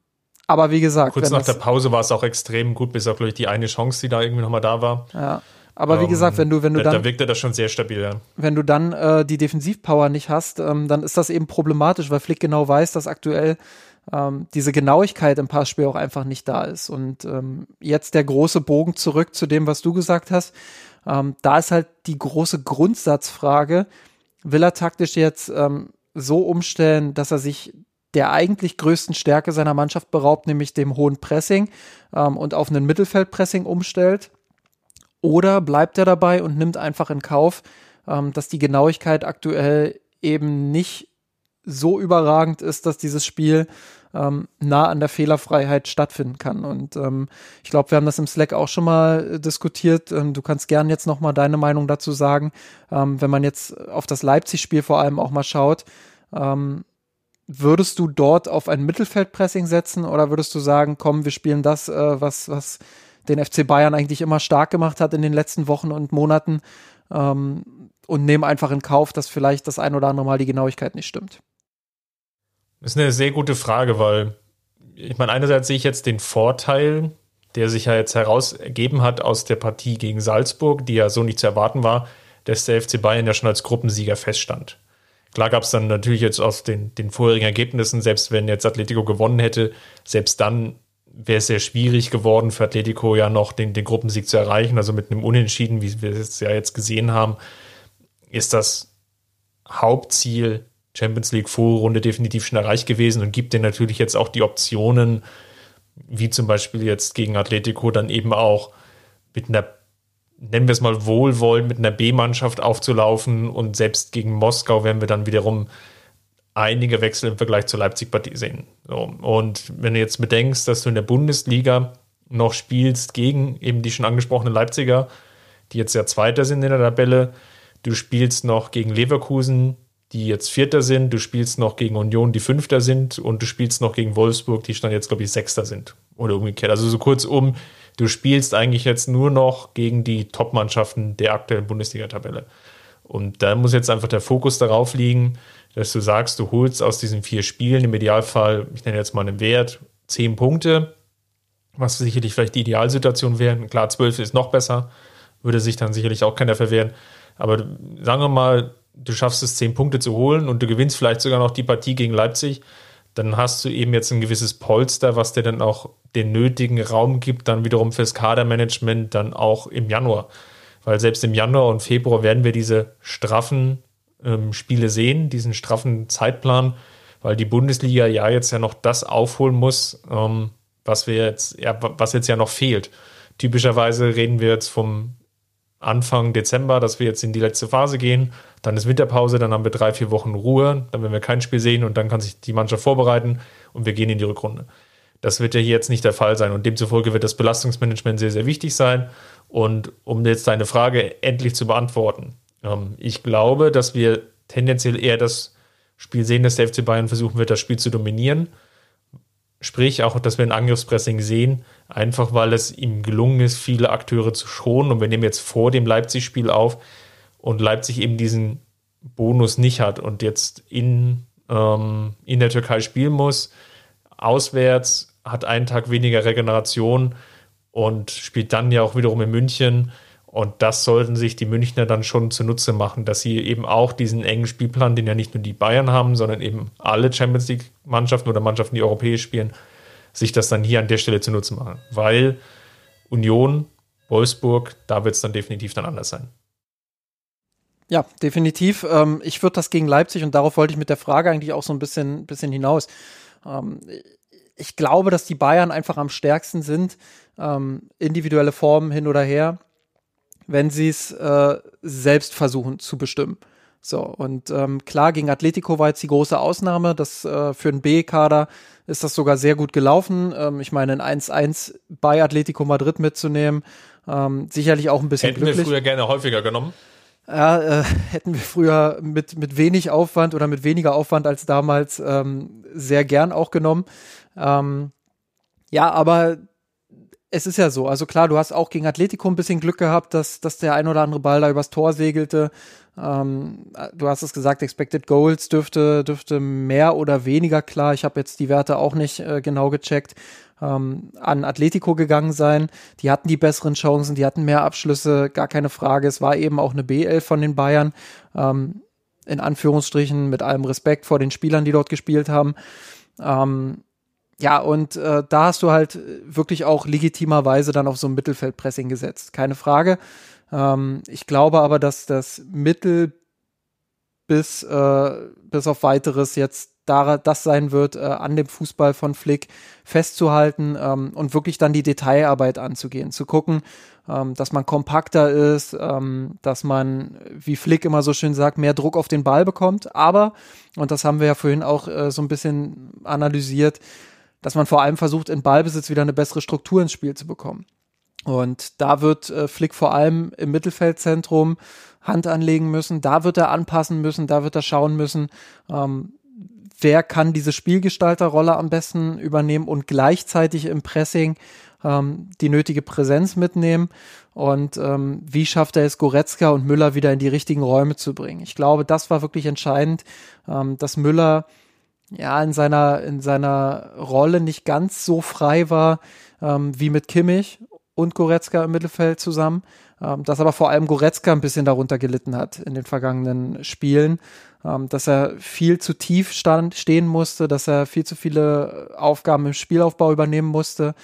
Speaker 2: aber wie gesagt.
Speaker 1: Kurz nach der Pause war es auch extrem gut, bis auf glaube ich, die eine Chance, die da irgendwie nochmal da war.
Speaker 2: Ja. Aber wie ähm, gesagt, wenn du, wenn du dann.
Speaker 1: Da wirkte das schon sehr stabil, ja.
Speaker 2: Wenn du dann äh, die Defensivpower nicht hast, ähm, dann ist das eben problematisch, weil Flick genau weiß, dass aktuell ähm, diese Genauigkeit im Passspiel auch einfach nicht da ist. Und ähm, jetzt der große Bogen zurück zu dem, was du gesagt hast. Ähm, da ist halt die große Grundsatzfrage, will er taktisch jetzt ähm, so umstellen, dass er sich der eigentlich größten Stärke seiner Mannschaft beraubt, nämlich dem hohen Pressing ähm, und auf einen Mittelfeldpressing umstellt? Oder bleibt er dabei und nimmt einfach in Kauf, ähm, dass die Genauigkeit aktuell eben nicht so überragend ist, dass dieses Spiel ähm, nah an der Fehlerfreiheit stattfinden kann. Und ähm, ich glaube, wir haben das im Slack auch schon mal äh, diskutiert. Ähm, du kannst gern jetzt noch mal deine Meinung dazu sagen, ähm, wenn man jetzt auf das Leipzig-Spiel vor allem auch mal schaut. Ähm, würdest du dort auf ein Mittelfeldpressing setzen oder würdest du sagen, komm, wir spielen das, äh, was, was den FC Bayern eigentlich immer stark gemacht hat in den letzten Wochen und Monaten ähm, und nehmen einfach in Kauf, dass vielleicht das ein oder andere Mal die Genauigkeit nicht stimmt?
Speaker 1: Das ist eine sehr gute Frage, weil ich meine, einerseits sehe ich jetzt den Vorteil, der sich ja jetzt herausgegeben hat aus der Partie gegen Salzburg, die ja so nicht zu erwarten war, dass der FC Bayern ja schon als Gruppensieger feststand. Klar gab es dann natürlich jetzt aus den, den vorherigen Ergebnissen, selbst wenn jetzt Atletico gewonnen hätte, selbst dann wäre es sehr schwierig geworden für Atletico ja noch den, den Gruppensieg zu erreichen. Also mit einem Unentschieden, wie wir es ja jetzt gesehen haben, ist das Hauptziel Champions League Vorrunde definitiv schon erreicht gewesen und gibt dir natürlich jetzt auch die Optionen, wie zum Beispiel jetzt gegen Atletico, dann eben auch mit einer, nennen wir es mal wohlwollend, mit einer B-Mannschaft aufzulaufen und selbst gegen Moskau werden wir dann wiederum einige Wechsel im Vergleich zur Leipzig-Partie sehen. So. Und wenn du jetzt bedenkst, dass du in der Bundesliga noch spielst gegen eben die schon angesprochenen Leipziger, die jetzt ja Zweiter sind in der Tabelle, du spielst noch gegen Leverkusen, die jetzt Vierter sind, du spielst noch gegen Union, die Fünfter sind und du spielst noch gegen Wolfsburg, die dann jetzt, glaube ich, Sechster sind oder umgekehrt. Also so kurzum, du spielst eigentlich jetzt nur noch gegen die Top-Mannschaften der aktuellen Bundesliga-Tabelle. Und da muss jetzt einfach der Fokus darauf liegen, dass du sagst, du holst aus diesen vier Spielen im Idealfall, ich nenne jetzt mal einen Wert, zehn Punkte, was sicherlich vielleicht die Idealsituation wäre. Klar, zwölf ist noch besser, würde sich dann sicherlich auch keiner verwehren. Aber sagen wir mal, du schaffst es, zehn Punkte zu holen und du gewinnst vielleicht sogar noch die Partie gegen Leipzig, dann hast du eben jetzt ein gewisses Polster, was dir dann auch den nötigen Raum gibt, dann wiederum fürs Kadermanagement dann auch im Januar. Weil selbst im Januar und Februar werden wir diese straffen ähm, Spiele sehen, diesen straffen Zeitplan, weil die Bundesliga ja jetzt ja noch das aufholen muss, ähm, was wir jetzt, ja, was jetzt ja noch fehlt. Typischerweise reden wir jetzt vom Anfang Dezember, dass wir jetzt in die letzte Phase gehen. Dann ist Winterpause, dann haben wir drei, vier Wochen Ruhe, dann werden wir kein Spiel sehen und dann kann sich die Mannschaft vorbereiten und wir gehen in die Rückrunde. Das wird ja hier jetzt nicht der Fall sein und demzufolge wird das Belastungsmanagement sehr, sehr wichtig sein. Und um jetzt deine Frage endlich zu beantworten, ähm, ich glaube, dass wir tendenziell eher das Spiel sehen, dass der FC Bayern versuchen wird, das Spiel zu dominieren. Sprich auch, dass wir ein Angriffspressing sehen, einfach weil es ihm gelungen ist, viele Akteure zu schonen. Und wir nehmen jetzt vor dem Leipzig-Spiel auf und Leipzig eben diesen Bonus nicht hat und jetzt in, ähm, in der Türkei spielen muss, auswärts, hat einen Tag weniger Regeneration und spielt dann ja auch wiederum in München. Und das sollten sich die Münchner dann schon zunutze machen, dass sie eben auch diesen engen Spielplan, den ja nicht nur die Bayern haben, sondern eben alle Champions League-Mannschaften oder Mannschaften, die europäisch spielen, sich das dann hier an der Stelle zunutze machen. Weil Union, Wolfsburg, da wird es dann definitiv dann anders sein.
Speaker 2: Ja, definitiv. Ähm, ich würde das gegen Leipzig und darauf wollte ich mit der Frage eigentlich auch so ein bisschen, bisschen hinaus. Ähm, ich glaube, dass die Bayern einfach am stärksten sind, ähm, individuelle Formen hin oder her, wenn sie es äh, selbst versuchen zu bestimmen. So, und ähm, klar, gegen Atletico war jetzt die große Ausnahme. Das äh, für einen B-Kader ist das sogar sehr gut gelaufen. Ähm, ich meine, ein 1-1 bei Atletico Madrid mitzunehmen, ähm, sicherlich auch ein bisschen
Speaker 1: Hätten
Speaker 2: glücklich.
Speaker 1: wir früher gerne häufiger genommen.
Speaker 2: Ja, äh, hätten wir früher mit, mit wenig Aufwand oder mit weniger Aufwand als damals ähm, sehr gern auch genommen. Ähm, ja, aber es ist ja so. Also klar, du hast auch gegen Atletico ein bisschen Glück gehabt, dass, dass der ein oder andere Ball da übers Tor segelte. Ähm, du hast es gesagt, Expected Goals dürfte, dürfte mehr oder weniger klar. Ich habe jetzt die Werte auch nicht äh, genau gecheckt. Ähm, an Atletico gegangen sein. Die hatten die besseren Chancen, die hatten mehr Abschlüsse, gar keine Frage. Es war eben auch eine B11 von den Bayern. Ähm, in Anführungsstrichen mit allem Respekt vor den Spielern, die dort gespielt haben. Ähm, ja, und äh, da hast du halt wirklich auch legitimerweise dann auf so ein Mittelfeldpressing gesetzt. Keine Frage. Ähm, ich glaube aber, dass das Mittel bis, äh, bis auf weiteres jetzt da, das sein wird, äh, an dem Fußball von Flick festzuhalten ähm, und wirklich dann die Detailarbeit anzugehen, zu gucken, ähm, dass man kompakter ist, ähm, dass man, wie Flick immer so schön sagt, mehr Druck auf den Ball bekommt. Aber, und das haben wir ja vorhin auch äh, so ein bisschen analysiert, dass man vor allem versucht, in Ballbesitz wieder eine bessere Struktur ins Spiel zu bekommen. Und da wird äh, Flick vor allem im Mittelfeldzentrum Hand anlegen müssen, da wird er anpassen müssen, da wird er schauen müssen, ähm, wer kann diese Spielgestalterrolle am besten übernehmen und gleichzeitig im Pressing ähm, die nötige Präsenz mitnehmen und ähm, wie schafft er es, Goretzka und Müller wieder in die richtigen Räume zu bringen. Ich glaube, das war wirklich entscheidend, ähm, dass Müller ja in seiner in seiner Rolle nicht ganz so frei war ähm, wie mit Kimmich und Goretzka im Mittelfeld zusammen, ähm, dass aber vor allem Goretzka ein bisschen darunter gelitten hat in den vergangenen Spielen, ähm, dass er viel zu tief stand, stehen musste, dass er viel zu viele Aufgaben im Spielaufbau übernehmen musste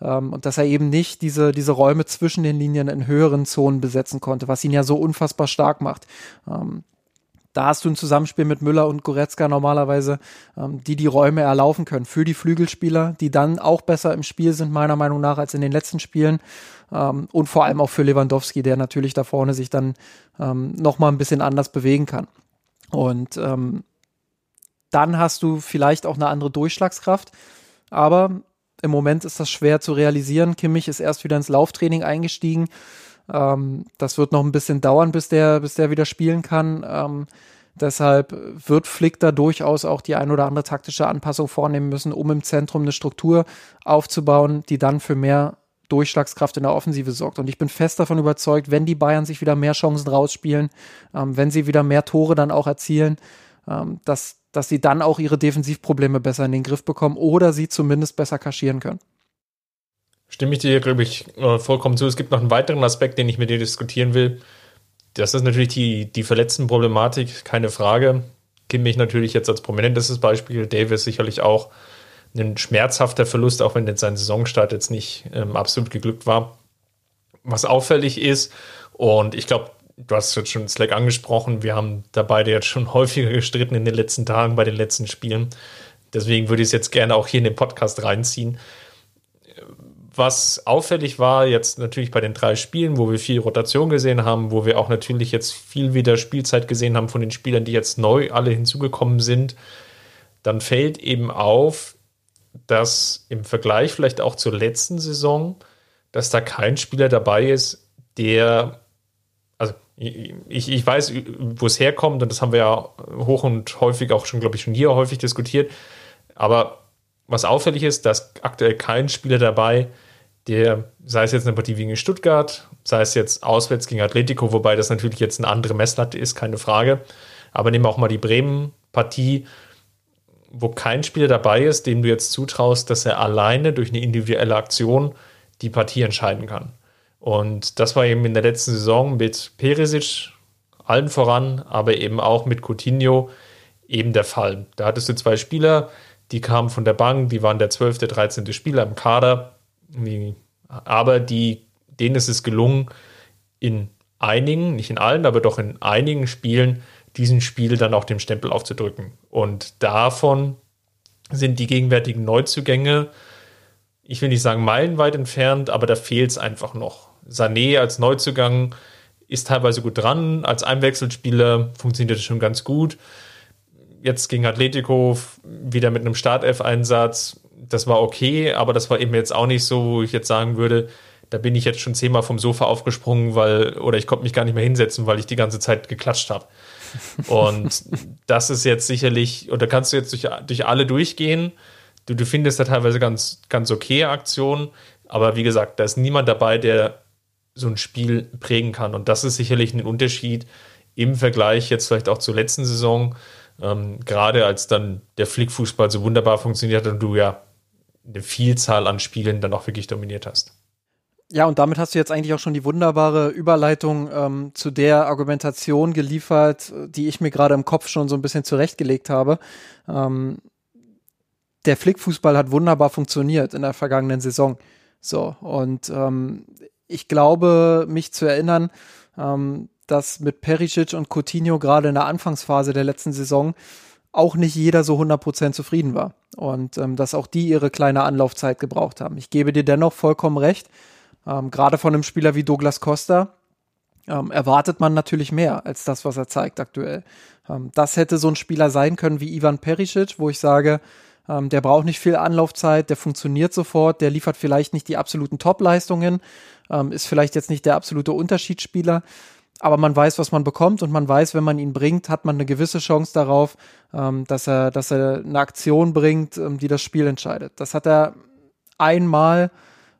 Speaker 2: ähm, und dass er eben nicht diese, diese Räume zwischen den Linien in höheren Zonen besetzen konnte, was ihn ja so unfassbar stark macht. Ähm, da hast du ein Zusammenspiel mit Müller und Goretzka normalerweise, ähm, die die Räume erlaufen können für die Flügelspieler, die dann auch besser im Spiel sind, meiner Meinung nach, als in den letzten Spielen. Ähm, und vor allem auch für Lewandowski, der natürlich da vorne sich dann ähm, nochmal ein bisschen anders bewegen kann. Und ähm, dann hast du vielleicht auch eine andere Durchschlagskraft. Aber im Moment ist das schwer zu realisieren. Kimmich ist erst wieder ins Lauftraining eingestiegen. Ähm, das wird noch ein bisschen dauern, bis der, bis der wieder spielen kann. Ähm, deshalb wird Flick da durchaus auch die ein oder andere taktische Anpassung vornehmen müssen, um im Zentrum eine Struktur aufzubauen, die dann für mehr Durchschlagskraft in der Offensive sorgt. Und ich bin fest davon überzeugt, wenn die Bayern sich wieder mehr Chancen rausspielen, ähm, wenn sie wieder mehr Tore dann auch erzielen, ähm, dass, dass sie dann auch ihre Defensivprobleme besser in den Griff bekommen oder sie zumindest besser kaschieren können.
Speaker 1: Stimme ich dir, glaube ich, äh, vollkommen zu. Es gibt noch einen weiteren Aspekt, den ich mit dir diskutieren will. Das ist natürlich die, die Verletztenproblematik, keine Frage. Kimmich natürlich jetzt als prominentestes Beispiel, Davis sicherlich auch ein schmerzhafter Verlust, auch wenn jetzt sein Saisonstart jetzt nicht ähm, absolut geglückt war. Was auffällig ist, und ich glaube, du hast jetzt schon Slack angesprochen, wir haben da beide jetzt schon häufiger gestritten in den letzten Tagen bei den letzten Spielen. Deswegen würde ich es jetzt gerne auch hier in den Podcast reinziehen. Was auffällig war, jetzt natürlich bei den drei Spielen, wo wir viel Rotation gesehen haben, wo wir auch natürlich jetzt viel wieder Spielzeit gesehen haben von den Spielern, die jetzt neu alle hinzugekommen sind, dann fällt eben auf, dass im Vergleich vielleicht auch zur letzten Saison, dass da kein Spieler dabei ist, der, also ich, ich weiß, wo es herkommt und das haben wir ja hoch und häufig auch schon, glaube ich, schon hier häufig diskutiert, aber was auffällig ist, dass aktuell kein Spieler dabei, der, sei es jetzt eine Partie gegen Stuttgart, sei es jetzt auswärts gegen Atletico, wobei das natürlich jetzt eine andere Messlatte ist, keine Frage. Aber nehmen wir auch mal die Bremen-Partie, wo kein Spieler dabei ist, dem du jetzt zutraust, dass er alleine durch eine individuelle Aktion die Partie entscheiden kann. Und das war eben in der letzten Saison mit Perisic allen voran, aber eben auch mit Coutinho eben der Fall. Da hattest du zwei Spieler, die kamen von der Bank, die waren der 12., 13. Spieler im Kader, aber die, denen ist es gelungen, in einigen, nicht in allen, aber doch in einigen Spielen diesen Spiel dann auch dem Stempel aufzudrücken. Und davon sind die gegenwärtigen Neuzugänge, ich will nicht sagen meilenweit entfernt, aber da fehlt es einfach noch. Sané als Neuzugang ist teilweise gut dran, als Einwechselspieler funktioniert es schon ganz gut. Jetzt gegen Atletico wieder mit einem Startelf-Einsatz, das war okay, aber das war eben jetzt auch nicht so, wo ich jetzt sagen würde, da bin ich jetzt schon zehnmal vom Sofa aufgesprungen, weil, oder ich konnte mich gar nicht mehr hinsetzen, weil ich die ganze Zeit geklatscht habe. Und das ist jetzt sicherlich, oder kannst du jetzt durch, durch alle durchgehen. Du, du findest da teilweise ganz, ganz okay Aktionen, aber wie gesagt, da ist niemand dabei, der so ein Spiel prägen kann. Und das ist sicherlich ein Unterschied im Vergleich jetzt vielleicht auch zur letzten Saison. Ähm, gerade als dann der Flickfußball so wunderbar funktioniert hat und du ja eine Vielzahl an Spielen dann auch wirklich dominiert hast.
Speaker 2: Ja, und damit hast du jetzt eigentlich auch schon die wunderbare Überleitung ähm, zu der Argumentation geliefert, die ich mir gerade im Kopf schon so ein bisschen zurechtgelegt habe. Ähm, der Flickfußball hat wunderbar funktioniert in der vergangenen Saison. So, und ähm, ich glaube, mich zu erinnern, ähm, dass mit Perisic und Coutinho gerade in der Anfangsphase der letzten Saison auch nicht jeder so 100% zufrieden war und ähm, dass auch die ihre kleine Anlaufzeit gebraucht haben. Ich gebe dir dennoch vollkommen recht, ähm, gerade von einem Spieler wie Douglas Costa ähm, erwartet man natürlich mehr als das, was er zeigt aktuell. Ähm, das hätte so ein Spieler sein können wie Ivan Perisic, wo ich sage, ähm, der braucht nicht viel Anlaufzeit, der funktioniert sofort, der liefert vielleicht nicht die absoluten Top-Leistungen, ähm, ist vielleicht jetzt nicht der absolute Unterschiedsspieler, aber man weiß, was man bekommt und man weiß, wenn man ihn bringt, hat man eine gewisse Chance darauf, ähm, dass er, dass er eine Aktion bringt, ähm, die das Spiel entscheidet. Das hat er einmal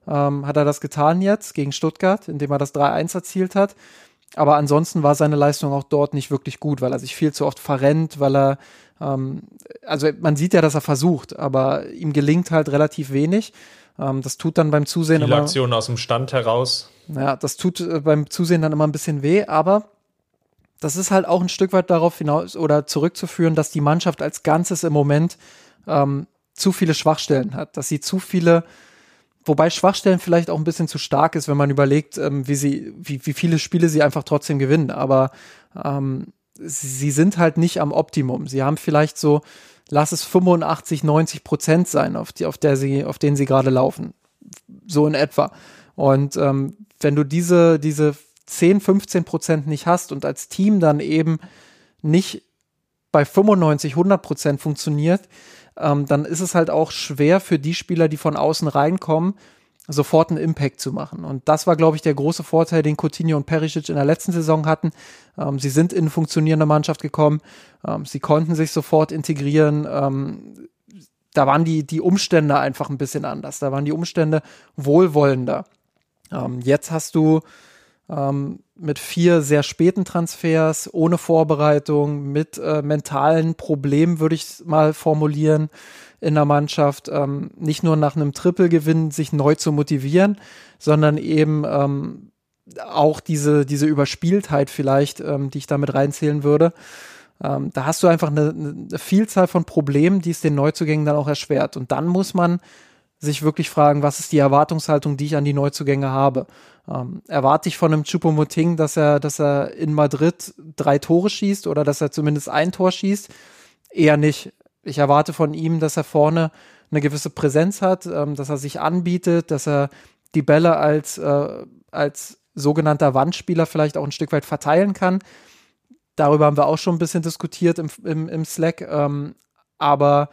Speaker 2: ähm, hat er das getan jetzt gegen Stuttgart, indem er das 3-1 erzielt hat. Aber ansonsten war seine Leistung auch dort nicht wirklich gut, weil er sich viel zu oft verrennt, weil er, ähm, also man sieht ja, dass er versucht, aber ihm gelingt halt relativ wenig. Ähm, das tut dann beim Zusehen
Speaker 1: Viele immer. Aktionen aus dem Stand heraus.
Speaker 2: Ja, das tut äh, beim Zusehen dann immer ein bisschen weh, aber das ist halt auch ein Stück weit darauf hinaus oder zurückzuführen, dass die Mannschaft als Ganzes im Moment ähm, zu viele Schwachstellen hat, dass sie zu viele Wobei Schwachstellen vielleicht auch ein bisschen zu stark ist, wenn man überlegt, ähm, wie sie, wie, wie viele Spiele sie einfach trotzdem gewinnen. Aber ähm, sie, sind halt nicht am Optimum. Sie haben vielleicht so, lass es 85, 90 Prozent sein, auf, die, auf, der sie, auf denen sie gerade laufen. So in etwa. Und ähm, wenn du diese, diese 10, 15 Prozent nicht hast und als Team dann eben nicht bei 95, 100 Prozent funktioniert, ähm, dann ist es halt auch schwer für die Spieler, die von außen reinkommen, sofort einen Impact zu machen. Und das war, glaube ich, der große Vorteil, den Coutinho und Perisic in der letzten Saison hatten. Ähm, sie sind in eine funktionierende Mannschaft gekommen. Ähm, sie konnten sich sofort integrieren. Ähm, da waren die, die Umstände einfach ein bisschen anders. Da waren die Umstände wohlwollender. Ähm, jetzt hast du ähm, mit vier sehr späten Transfers, ohne Vorbereitung, mit äh, mentalen Problemen, würde ich mal formulieren, in der Mannschaft, ähm, nicht nur nach einem Triple-Gewinn sich neu zu motivieren, sondern eben ähm, auch diese, diese Überspieltheit vielleicht, ähm, die ich damit reinzählen würde. Ähm, da hast du einfach eine, eine Vielzahl von Problemen, die es den Neuzugängen dann auch erschwert. Und dann muss man sich wirklich fragen, was ist die Erwartungshaltung, die ich an die Neuzugänge habe. Ähm, erwarte ich von einem Chupomoting, dass er, dass er in Madrid drei Tore schießt oder dass er zumindest ein Tor schießt? Eher nicht. Ich erwarte von ihm, dass er vorne eine gewisse Präsenz hat, ähm, dass er sich anbietet, dass er die Bälle als, äh, als sogenannter Wandspieler vielleicht auch ein Stück weit verteilen kann. Darüber haben wir auch schon ein bisschen diskutiert im, im, im Slack. Ähm, aber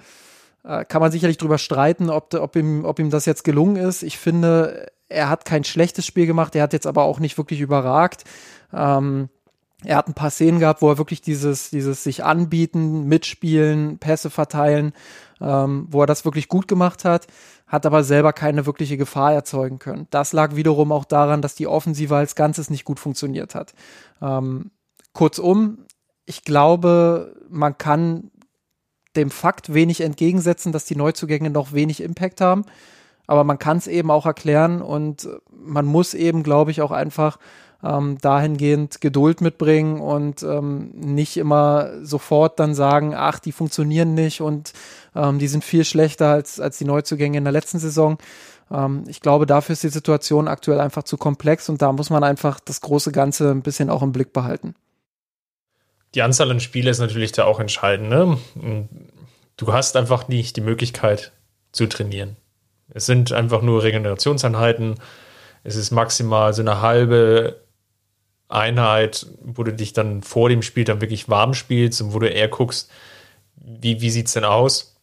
Speaker 2: kann man sicherlich drüber streiten, ob, ob, ihm, ob ihm das jetzt gelungen ist. Ich finde, er hat kein schlechtes Spiel gemacht, er hat jetzt aber auch nicht wirklich überragt. Ähm, er hat ein paar Szenen gehabt, wo er wirklich dieses, dieses sich anbieten, mitspielen, Pässe verteilen, ähm, wo er das wirklich gut gemacht hat, hat aber selber keine wirkliche Gefahr erzeugen können. Das lag wiederum auch daran, dass die Offensive als Ganzes nicht gut funktioniert hat. Ähm, kurzum, ich glaube, man kann dem Fakt wenig entgegensetzen, dass die Neuzugänge noch wenig Impact haben. Aber man kann es eben auch erklären und man muss eben, glaube ich, auch einfach ähm, dahingehend Geduld mitbringen und ähm, nicht immer sofort dann sagen, ach, die funktionieren nicht und ähm, die sind viel schlechter als, als die Neuzugänge in der letzten Saison. Ähm, ich glaube, dafür ist die Situation aktuell einfach zu komplex und da muss man einfach das große Ganze ein bisschen auch im Blick behalten
Speaker 1: die Anzahl an Spiele ist natürlich da auch entscheidend. Ne? Du hast einfach nicht die Möglichkeit zu trainieren. Es sind einfach nur Regenerationseinheiten. Es ist maximal so eine halbe Einheit, wo du dich dann vor dem Spiel dann wirklich warm spielst und wo du eher guckst, wie, wie sieht es denn aus?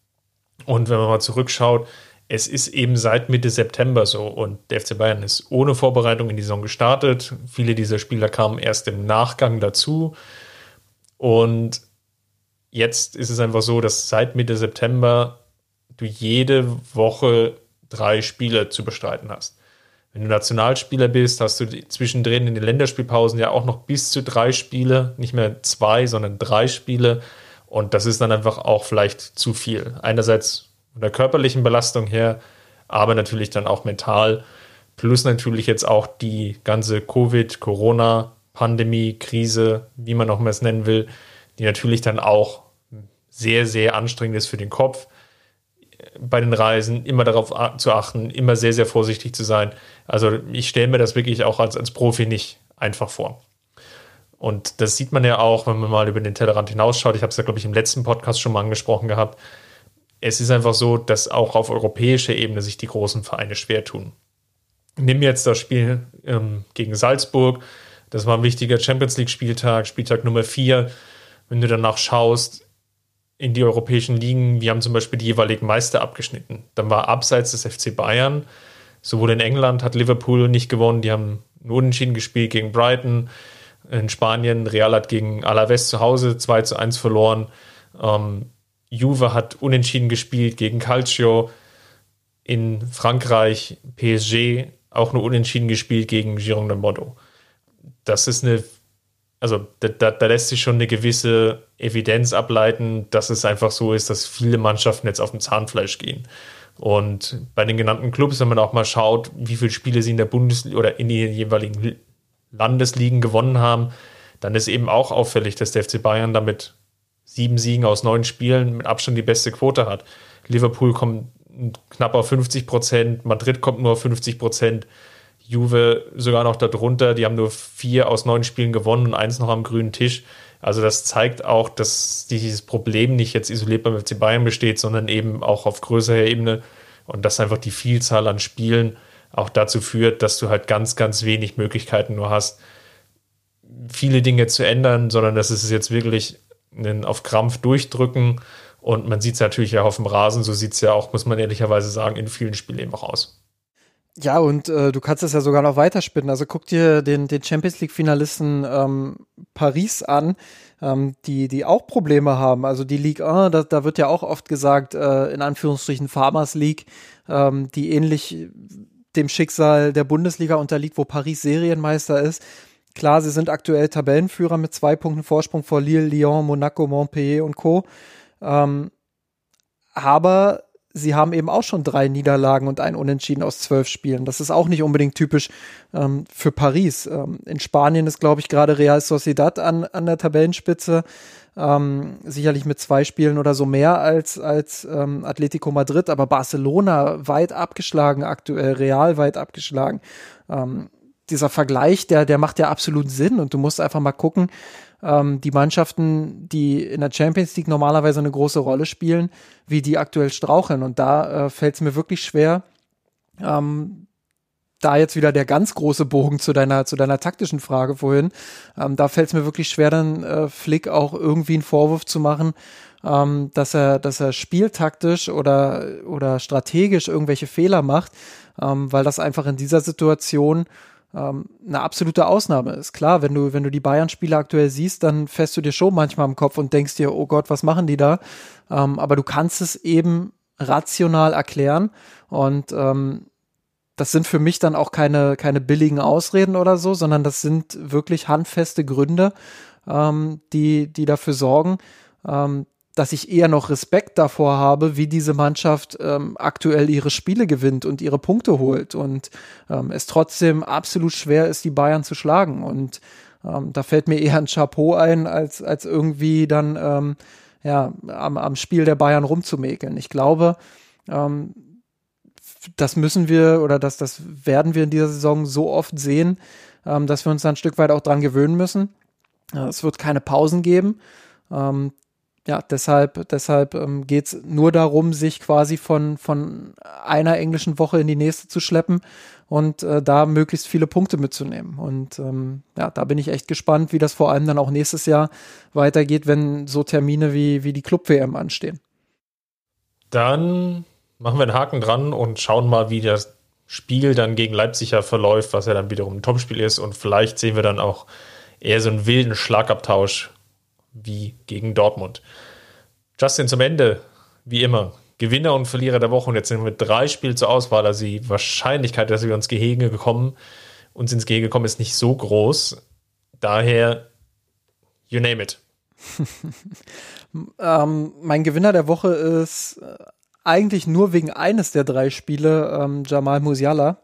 Speaker 1: Und wenn man mal zurückschaut, es ist eben seit Mitte September so und der FC Bayern ist ohne Vorbereitung in die Saison gestartet. Viele dieser Spieler kamen erst im Nachgang dazu. Und jetzt ist es einfach so, dass seit Mitte September du jede Woche drei Spiele zu bestreiten hast. Wenn du Nationalspieler bist, hast du zwischendrin in den Länderspielpausen ja auch noch bis zu drei Spiele, nicht mehr zwei, sondern drei Spiele. Und das ist dann einfach auch vielleicht zu viel. Einerseits von der körperlichen Belastung her, aber natürlich dann auch mental. Plus natürlich jetzt auch die ganze Covid, Corona, Pandemie, Krise, wie man auch mal es nennen will, die natürlich dann auch sehr, sehr anstrengend ist für den Kopf. Bei den Reisen immer darauf zu achten, immer sehr, sehr vorsichtig zu sein. Also ich stelle mir das wirklich auch als, als Profi nicht einfach vor. Und das sieht man ja auch, wenn man mal über den Tellerrand hinausschaut. Ich habe es ja, glaube ich, im letzten Podcast schon mal angesprochen gehabt. Es ist einfach so, dass auch auf europäischer Ebene sich die großen Vereine schwer tun. Nimm jetzt das Spiel ähm, gegen Salzburg. Das war ein wichtiger Champions League-Spieltag, Spieltag Nummer 4. Wenn du danach schaust, in die europäischen Ligen, wir haben zum Beispiel die jeweiligen Meister abgeschnitten. Dann war abseits des FC Bayern, sowohl in England hat Liverpool nicht gewonnen, die haben nur unentschieden gespielt gegen Brighton. In Spanien, Real hat gegen Alaves zu Hause 2 zu 1 verloren. Ähm, Juve hat unentschieden gespielt gegen Calcio. In Frankreich, PSG auch nur unentschieden gespielt gegen Girondin de Bordeaux das ist eine, also da, da, da, lässt sich schon eine gewisse Evidenz ableiten, dass es einfach so ist, dass viele Mannschaften jetzt auf dem Zahnfleisch gehen. Und bei den genannten Clubs, wenn man auch mal schaut, wie viele Spiele sie in der Bundesliga oder in den jeweiligen Landesligen gewonnen haben, dann ist eben auch auffällig, dass der FC Bayern damit sieben Siegen aus neun Spielen mit Abstand die beste Quote hat. Liverpool kommt knapp auf 50 Prozent, Madrid kommt nur auf 50 Prozent. Juve sogar noch darunter. Die haben nur vier aus neun Spielen gewonnen und eins noch am grünen Tisch. Also das zeigt auch, dass dieses Problem nicht jetzt isoliert beim FC Bayern besteht, sondern eben auch auf größerer Ebene und dass einfach die Vielzahl an Spielen auch dazu führt, dass du halt ganz, ganz wenig Möglichkeiten nur hast, viele Dinge zu ändern, sondern dass es jetzt wirklich einen auf Krampf durchdrücken und man sieht es natürlich auch auf dem Rasen, so sieht es ja auch, muss man ehrlicherweise sagen, in vielen Spielen eben auch aus.
Speaker 2: Ja, und äh, du kannst es ja sogar noch weiterspinnen. Also guck dir den, den Champions League-Finalisten ähm, Paris an, ähm, die, die auch Probleme haben. Also die Ligue 1, da, da wird ja auch oft gesagt, äh, in Anführungsstrichen Farmers League, ähm, die ähnlich dem Schicksal der Bundesliga unterliegt, wo Paris Serienmeister ist. Klar, sie sind aktuell Tabellenführer mit zwei Punkten Vorsprung vor Lille, Lyon, Monaco, Montpellier und Co. Ähm, aber sie haben eben auch schon drei Niederlagen und ein Unentschieden aus zwölf Spielen. Das ist auch nicht unbedingt typisch ähm, für Paris. Ähm, in Spanien ist, glaube ich, gerade Real Sociedad an, an der Tabellenspitze. Ähm, sicherlich mit zwei Spielen oder so mehr als, als ähm, Atletico Madrid, aber Barcelona weit abgeschlagen aktuell, Real weit abgeschlagen. Ähm, dieser Vergleich, der, der macht ja absolut Sinn und du musst einfach mal gucken, ähm, die Mannschaften, die in der Champions League normalerweise eine große Rolle spielen, wie die aktuell straucheln. Und da äh, fällt es mir wirklich schwer, ähm, da jetzt wieder der ganz große Bogen zu deiner, zu deiner taktischen Frage vorhin. Ähm, da fällt es mir wirklich schwer, dann äh, Flick auch irgendwie einen Vorwurf zu machen, ähm, dass er, dass er spieltaktisch oder, oder strategisch irgendwelche Fehler macht, ähm, weil das einfach in dieser Situation ähm, eine absolute Ausnahme ist. Klar, wenn du, wenn du die Bayern-Spiele aktuell siehst, dann fährst du dir schon manchmal im Kopf und denkst dir, oh Gott, was machen die da? Ähm, aber du kannst es eben rational erklären und ähm, das sind für mich dann auch keine, keine billigen Ausreden oder so, sondern das sind wirklich handfeste Gründe, ähm, die, die dafür sorgen, ähm, dass ich eher noch Respekt davor habe, wie diese Mannschaft ähm, aktuell ihre Spiele gewinnt und ihre Punkte holt und ähm, es trotzdem absolut schwer ist, die Bayern zu schlagen. Und ähm, da fällt mir eher ein Chapeau ein, als, als irgendwie dann ähm, ja, am, am Spiel der Bayern rumzumäkeln. Ich glaube, ähm, das müssen wir oder das, das werden wir in dieser Saison so oft sehen, ähm, dass wir uns da ein Stück weit auch dran gewöhnen müssen. Es wird keine Pausen geben. Ähm, ja, deshalb, deshalb ähm, geht es nur darum, sich quasi von, von einer englischen Woche in die nächste zu schleppen und äh, da möglichst viele Punkte mitzunehmen. Und ähm, ja, da bin ich echt gespannt, wie das vor allem dann auch nächstes Jahr weitergeht, wenn so Termine wie, wie die Club-WM anstehen.
Speaker 1: Dann machen wir einen Haken dran und schauen mal, wie das Spiel dann gegen Leipzig ja verläuft, was ja dann wiederum ein Topspiel ist. Und vielleicht sehen wir dann auch eher so einen wilden Schlagabtausch wie gegen Dortmund. Justin zum Ende, wie immer, Gewinner und Verlierer der Woche. Und jetzt sind wir mit drei Spielen zur Auswahl. Also die Wahrscheinlichkeit, dass wir uns Gehege gekommen, uns ins Gehege kommen, ist nicht so groß. Daher, you name it.
Speaker 2: ähm, mein Gewinner der Woche ist äh, eigentlich nur wegen eines der drei Spiele ähm, Jamal Musiala,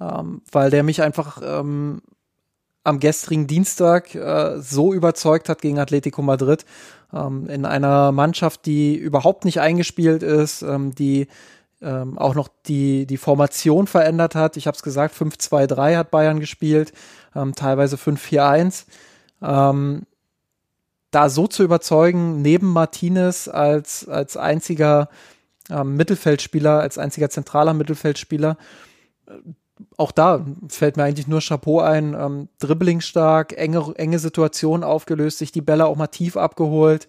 Speaker 2: ähm, weil der mich einfach ähm, am gestrigen Dienstag äh, so überzeugt hat gegen Atletico Madrid. Ähm, in einer Mannschaft, die überhaupt nicht eingespielt ist, ähm, die ähm, auch noch die, die Formation verändert hat. Ich habe es gesagt, 5-2-3 hat Bayern gespielt, ähm, teilweise 5-4-1. Ähm, da so zu überzeugen, neben Martinez als, als einziger ähm, Mittelfeldspieler, als einziger zentraler Mittelfeldspieler, auch da fällt mir eigentlich nur Chapeau ein, ähm, Dribbling stark, enge, enge Situationen aufgelöst, sich die Bälle auch mal tief abgeholt.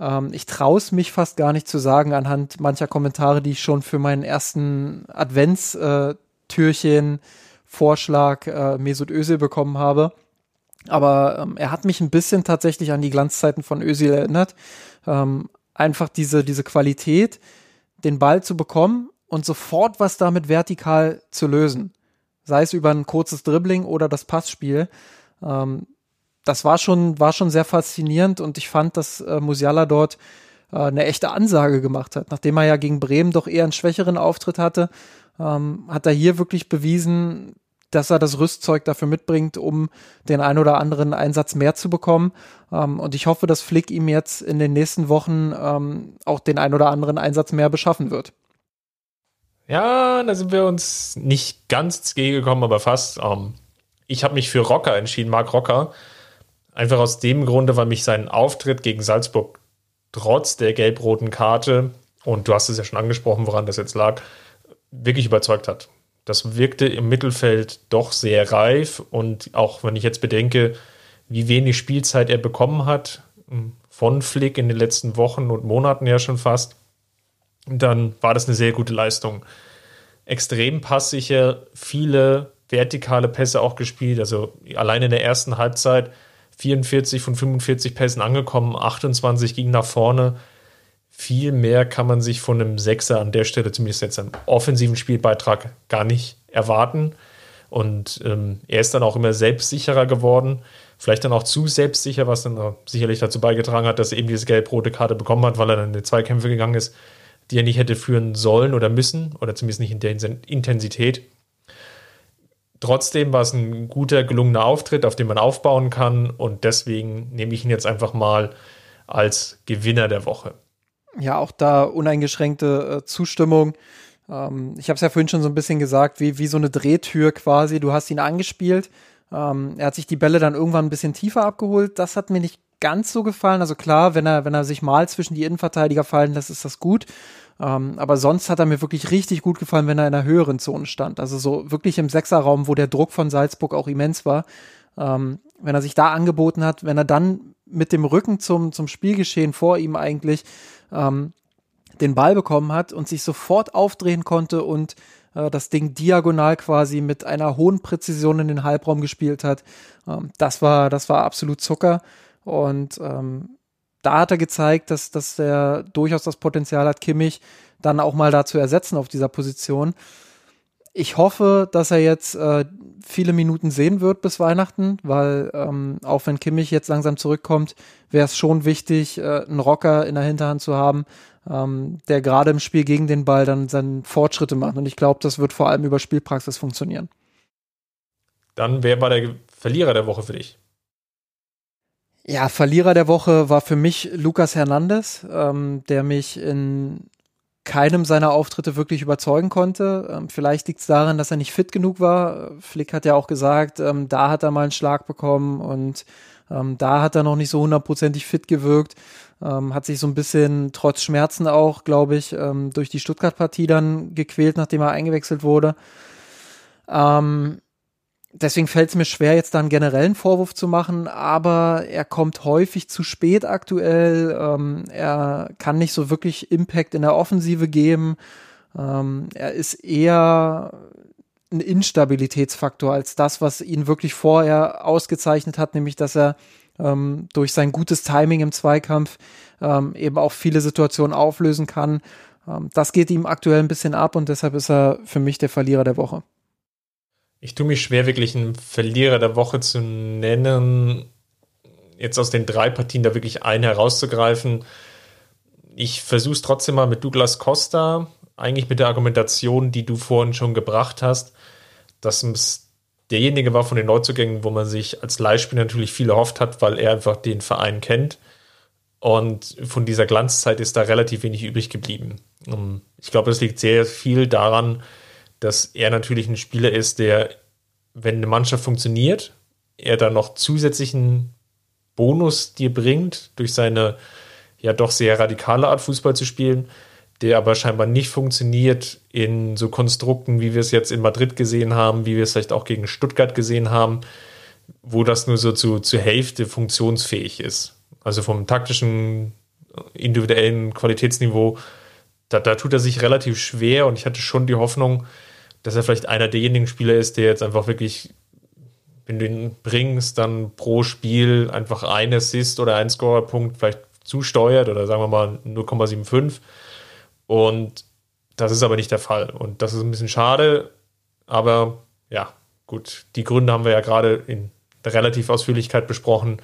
Speaker 2: Ähm, ich traue es mich fast gar nicht zu sagen anhand mancher Kommentare, die ich schon für meinen ersten Adventstürchen Vorschlag äh, Mesut Özil bekommen habe. Aber ähm, er hat mich ein bisschen tatsächlich an die Glanzzeiten von Özil erinnert. Ähm, einfach diese, diese Qualität, den Ball zu bekommen und sofort was damit vertikal zu lösen sei es über ein kurzes Dribbling oder das Passspiel. Ähm, das war schon, war schon sehr faszinierend und ich fand, dass äh, Musiala dort äh, eine echte Ansage gemacht hat. Nachdem er ja gegen Bremen doch eher einen schwächeren Auftritt hatte, ähm, hat er hier wirklich bewiesen, dass er das Rüstzeug dafür mitbringt, um den ein oder anderen Einsatz mehr zu bekommen. Ähm, und ich hoffe, dass Flick ihm jetzt in den nächsten Wochen ähm, auch den ein oder anderen Einsatz mehr beschaffen wird.
Speaker 1: Ja, da sind wir uns nicht ganz ins Gege gekommen, aber fast. Ähm, ich habe mich für Rocker entschieden, Marc Rocker. Einfach aus dem Grunde, weil mich sein Auftritt gegen Salzburg trotz der gelb-roten Karte, und du hast es ja schon angesprochen, woran das jetzt lag, wirklich überzeugt hat. Das wirkte im Mittelfeld doch sehr reif und auch wenn ich jetzt bedenke, wie wenig Spielzeit er bekommen hat, hm, von Flick in den letzten Wochen und Monaten ja schon fast, dann war das eine sehr gute Leistung. Extrem passsicher, viele vertikale Pässe auch gespielt. Also allein in der ersten Halbzeit 44 von 45 Pässen angekommen, 28 gingen nach vorne. Viel mehr kann man sich von einem Sechser an der Stelle, zumindest jetzt im offensiven Spielbeitrag, gar nicht erwarten. Und ähm, er ist dann auch immer selbstsicherer geworden. Vielleicht dann auch zu selbstsicher, was dann sicherlich dazu beigetragen hat, dass er eben diese gelb-rote Karte bekommen hat, weil er dann in die Zweikämpfe gegangen ist die er nicht hätte führen sollen oder müssen, oder zumindest nicht in der Intensität. Trotzdem war es ein guter, gelungener Auftritt, auf den man aufbauen kann. Und deswegen nehme ich ihn jetzt einfach mal als Gewinner der Woche.
Speaker 2: Ja, auch da uneingeschränkte äh, Zustimmung. Ähm, ich habe es ja vorhin schon so ein bisschen gesagt, wie, wie so eine Drehtür quasi. Du hast ihn angespielt. Ähm, er hat sich die Bälle dann irgendwann ein bisschen tiefer abgeholt. Das hat mir nicht ganz so gefallen. Also klar, wenn er, wenn er sich mal zwischen die Innenverteidiger fallen lässt, ist das gut. Ähm, aber sonst hat er mir wirklich richtig gut gefallen, wenn er in einer höheren Zone stand. Also so wirklich im Sechserraum, wo der Druck von Salzburg auch immens war. Ähm, wenn er sich da angeboten hat, wenn er dann mit dem Rücken zum, zum Spielgeschehen vor ihm eigentlich ähm, den Ball bekommen hat und sich sofort aufdrehen konnte und äh, das Ding diagonal quasi mit einer hohen Präzision in den Halbraum gespielt hat. Ähm, das war, das war absolut Zucker. Und ähm, da hat er gezeigt, dass, dass er durchaus das Potenzial hat, Kimmich dann auch mal da zu ersetzen auf dieser Position. Ich hoffe, dass er jetzt äh, viele Minuten sehen wird bis Weihnachten, weil ähm, auch wenn Kimmich jetzt langsam zurückkommt, wäre es schon wichtig, äh, einen Rocker in der Hinterhand zu haben, ähm, der gerade im Spiel gegen den Ball dann seine Fortschritte macht. Und ich glaube, das wird vor allem über Spielpraxis funktionieren.
Speaker 1: Dann, wer war der Verlierer der Woche für dich?
Speaker 2: Ja, Verlierer der Woche war für mich Lukas Hernandez, ähm, der mich in keinem seiner Auftritte wirklich überzeugen konnte. Ähm, vielleicht liegt es daran, dass er nicht fit genug war. Flick hat ja auch gesagt, ähm, da hat er mal einen Schlag bekommen und ähm, da hat er noch nicht so hundertprozentig fit gewirkt. Ähm, hat sich so ein bisschen trotz Schmerzen auch, glaube ich, ähm, durch die Stuttgart-Partie dann gequält, nachdem er eingewechselt wurde. Ähm, deswegen fällt es mir schwer, jetzt da einen generellen Vorwurf zu machen, aber er kommt häufig zu spät aktuell. Ähm, er kann nicht so wirklich Impact in der Offensive geben. Ähm, er ist eher ein Instabilitätsfaktor als das, was ihn wirklich vorher ausgezeichnet hat, nämlich dass er ähm, durch sein gutes Timing im Zweikampf ähm, eben auch viele Situationen auflösen kann. Ähm, das geht ihm aktuell ein bisschen ab und deshalb ist er für mich der Verlierer der Woche.
Speaker 1: Ich tue mich schwer, wirklich einen Verlierer der Woche zu nennen. Jetzt aus den drei Partien da wirklich einen herauszugreifen. Ich versuche es trotzdem mal mit Douglas Costa, eigentlich mit der Argumentation, die du vorhin schon gebracht hast, dass es derjenige war von den Neuzugängen, wo man sich als Leihspieler natürlich viel erhofft hat, weil er einfach den Verein kennt. Und von dieser Glanzzeit ist da relativ wenig übrig geblieben. Ich glaube, das liegt sehr viel daran, dass er natürlich ein Spieler ist, der, wenn eine Mannschaft funktioniert, er dann noch zusätzlichen Bonus dir bringt, durch seine ja doch sehr radikale Art Fußball zu spielen, der aber scheinbar nicht funktioniert in so Konstrukten, wie wir es jetzt in Madrid gesehen haben, wie wir es vielleicht auch gegen Stuttgart gesehen haben, wo das nur so zu, zur Hälfte funktionsfähig ist. Also vom taktischen, individuellen Qualitätsniveau, da, da tut er sich relativ schwer und ich hatte schon die Hoffnung, dass er vielleicht einer derjenigen Spieler ist, der jetzt einfach wirklich, wenn du ihn bringst, dann pro Spiel einfach ein Assist oder ein Scorerpunkt vielleicht zusteuert oder sagen wir mal 0,75. Und das ist aber nicht der Fall. Und das ist ein bisschen schade, aber ja, gut, die Gründe haben wir ja gerade in relativ Ausführlichkeit besprochen.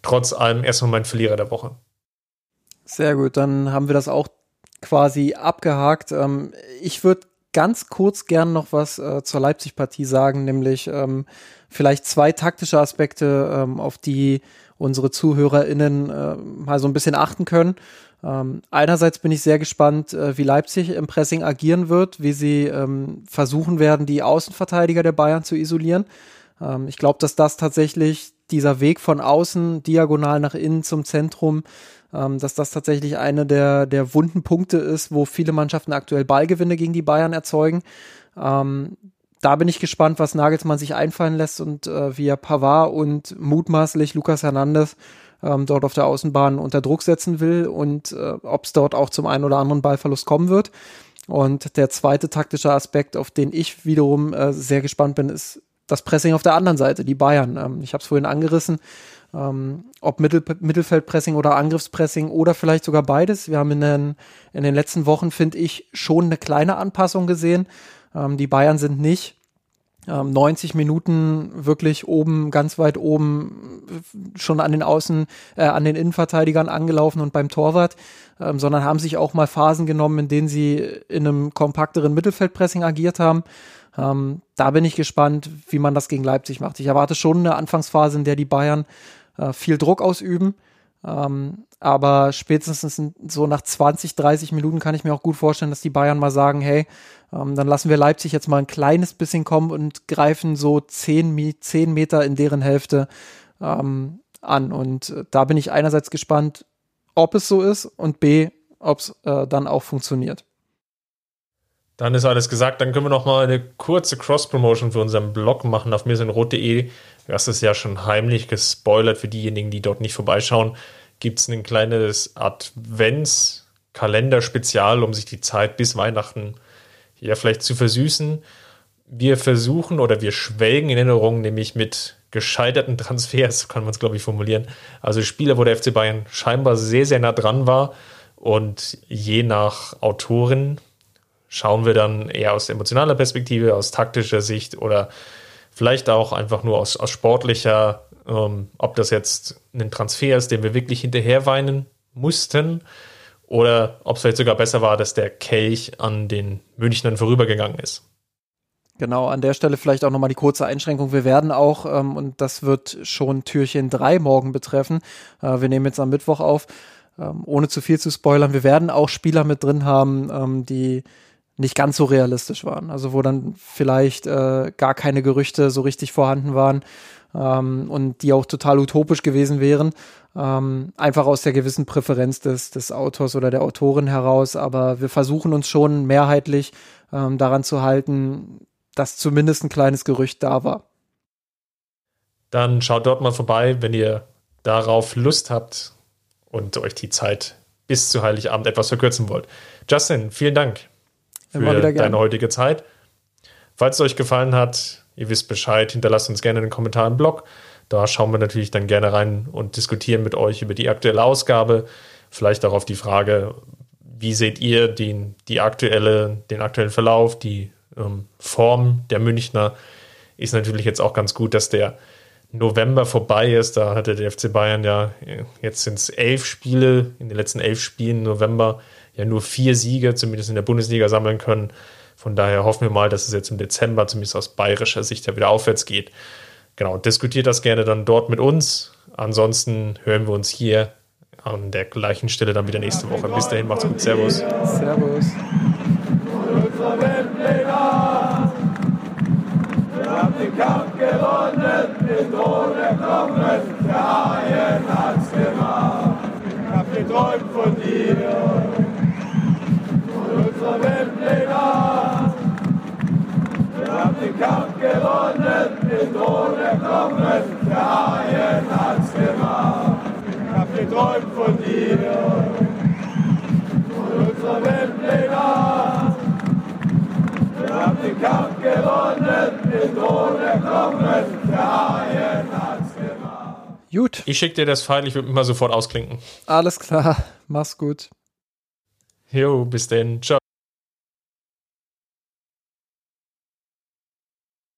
Speaker 1: Trotz allem erstmal mein Verlierer der Woche.
Speaker 2: Sehr gut, dann haben wir das auch quasi abgehakt. Ähm, ich würde ganz kurz gern noch was äh, zur Leipzig-Partie sagen, nämlich ähm, vielleicht zwei taktische Aspekte, ähm, auf die unsere ZuhörerInnen äh, mal so ein bisschen achten können. Ähm, einerseits bin ich sehr gespannt, äh, wie Leipzig im Pressing agieren wird, wie sie ähm, versuchen werden, die Außenverteidiger der Bayern zu isolieren. Ähm, ich glaube, dass das tatsächlich dieser Weg von außen diagonal nach innen zum Zentrum dass das tatsächlich eine der, der wunden Punkte ist, wo viele Mannschaften aktuell Ballgewinne gegen die Bayern erzeugen. Ähm, da bin ich gespannt, was Nagelsmann sich einfallen lässt und äh, wie er Pavard und mutmaßlich Lukas Hernandez ähm, dort auf der Außenbahn unter Druck setzen will und äh, ob es dort auch zum einen oder anderen Ballverlust kommen wird. Und der zweite taktische Aspekt, auf den ich wiederum äh, sehr gespannt bin, ist das Pressing auf der anderen Seite, die Bayern. Ähm, ich habe es vorhin angerissen ähm, ob Mittel, Mittelfeldpressing oder Angriffspressing oder vielleicht sogar beides. Wir haben in den, in den letzten Wochen, finde ich, schon eine kleine Anpassung gesehen. Ähm, die Bayern sind nicht 90 ähm, Minuten wirklich oben, ganz weit oben, schon an den Außen, äh, an den Innenverteidigern angelaufen und beim Torwart, ähm, sondern haben sich auch mal Phasen genommen, in denen sie in einem kompakteren Mittelfeldpressing agiert haben. Ähm, da bin ich gespannt, wie man das gegen Leipzig macht. Ich erwarte schon eine Anfangsphase, in der die Bayern äh, viel Druck ausüben. Ähm, aber spätestens so nach 20, 30 Minuten kann ich mir auch gut vorstellen, dass die Bayern mal sagen, hey, ähm, dann lassen wir Leipzig jetzt mal ein kleines bisschen kommen und greifen so 10, 10 Meter in deren Hälfte ähm, an. Und äh, da bin ich einerseits gespannt, ob es so ist und B, ob es äh, dann auch funktioniert.
Speaker 1: Dann ist alles gesagt. Dann können wir noch mal eine kurze Cross-Promotion für unseren Blog machen auf mirsenrot.de. Du hast es ja schon heimlich gespoilert für diejenigen, die dort nicht vorbeischauen. Gibt es ein kleines Advents-Kalender-Spezial, um sich die Zeit bis Weihnachten ja vielleicht zu versüßen. Wir versuchen oder wir schwelgen in Erinnerung, nämlich mit gescheiterten Transfers, kann man es glaube ich formulieren. Also Spieler, wo der FC Bayern scheinbar sehr, sehr nah dran war. Und je nach Autorin schauen wir dann eher aus emotionaler Perspektive, aus taktischer Sicht oder vielleicht auch einfach nur aus, aus sportlicher, ähm, ob das jetzt ein Transfer ist, den wir wirklich hinterher weinen mussten oder ob es vielleicht sogar besser war, dass der Kelch an den Münchnern vorübergegangen ist.
Speaker 2: Genau, an der Stelle vielleicht auch nochmal die kurze Einschränkung. Wir werden auch, ähm, und das wird schon Türchen 3 morgen betreffen, äh, wir nehmen jetzt am Mittwoch auf, ähm, ohne zu viel zu spoilern, wir werden auch Spieler mit drin haben, ähm, die nicht ganz so realistisch waren. Also wo dann vielleicht äh, gar keine Gerüchte so richtig vorhanden waren ähm, und die auch total utopisch gewesen wären. Ähm, einfach aus der gewissen Präferenz des, des Autors oder der Autorin heraus. Aber wir versuchen uns schon mehrheitlich ähm, daran zu halten, dass zumindest ein kleines Gerücht da war.
Speaker 1: Dann schaut dort mal vorbei, wenn ihr darauf Lust habt und euch die Zeit bis zu Heiligabend etwas verkürzen wollt. Justin, vielen Dank für deine heutige Zeit. Falls es euch gefallen hat, ihr wisst Bescheid, hinterlasst uns gerne einen Kommentar im Blog. Da schauen wir natürlich dann gerne rein und diskutieren mit euch über die aktuelle Ausgabe. Vielleicht auch auf die Frage, wie seht ihr den, die aktuelle, den aktuellen Verlauf, die ähm, Form der Münchner. Ist natürlich jetzt auch ganz gut, dass der November vorbei ist. Da hatte der FC Bayern ja, jetzt sind es elf Spiele, in den letzten elf Spielen November ja nur vier Siege, zumindest in der Bundesliga, sammeln können. Von daher hoffen wir mal, dass es jetzt im Dezember, zumindest aus bayerischer Sicht, ja wieder aufwärts geht. Genau, diskutiert das gerne dann dort mit uns. Ansonsten hören wir uns hier an der gleichen Stelle dann wieder nächste Woche. Bis dahin, macht's gut. Servus.
Speaker 2: Servus. Wir haben den Kampf gewonnen, den Tod erklommen, der Haien hat's gemacht. Ich hab geträumt von den Kampf gewonnen, den Thron erklommen, der Haien hat's gemacht. Ich hab geträumt von dir, von unserer Weltpläne. Wir haben den Kampf gewonnen, den Thron erklommen, der Haien hat's gemacht.
Speaker 1: Gut. Ich schick dir das Pfeil, ich würde mich mal sofort ausklinken.
Speaker 2: Alles klar, mach's gut.
Speaker 1: Jo, bis denn. Ciao.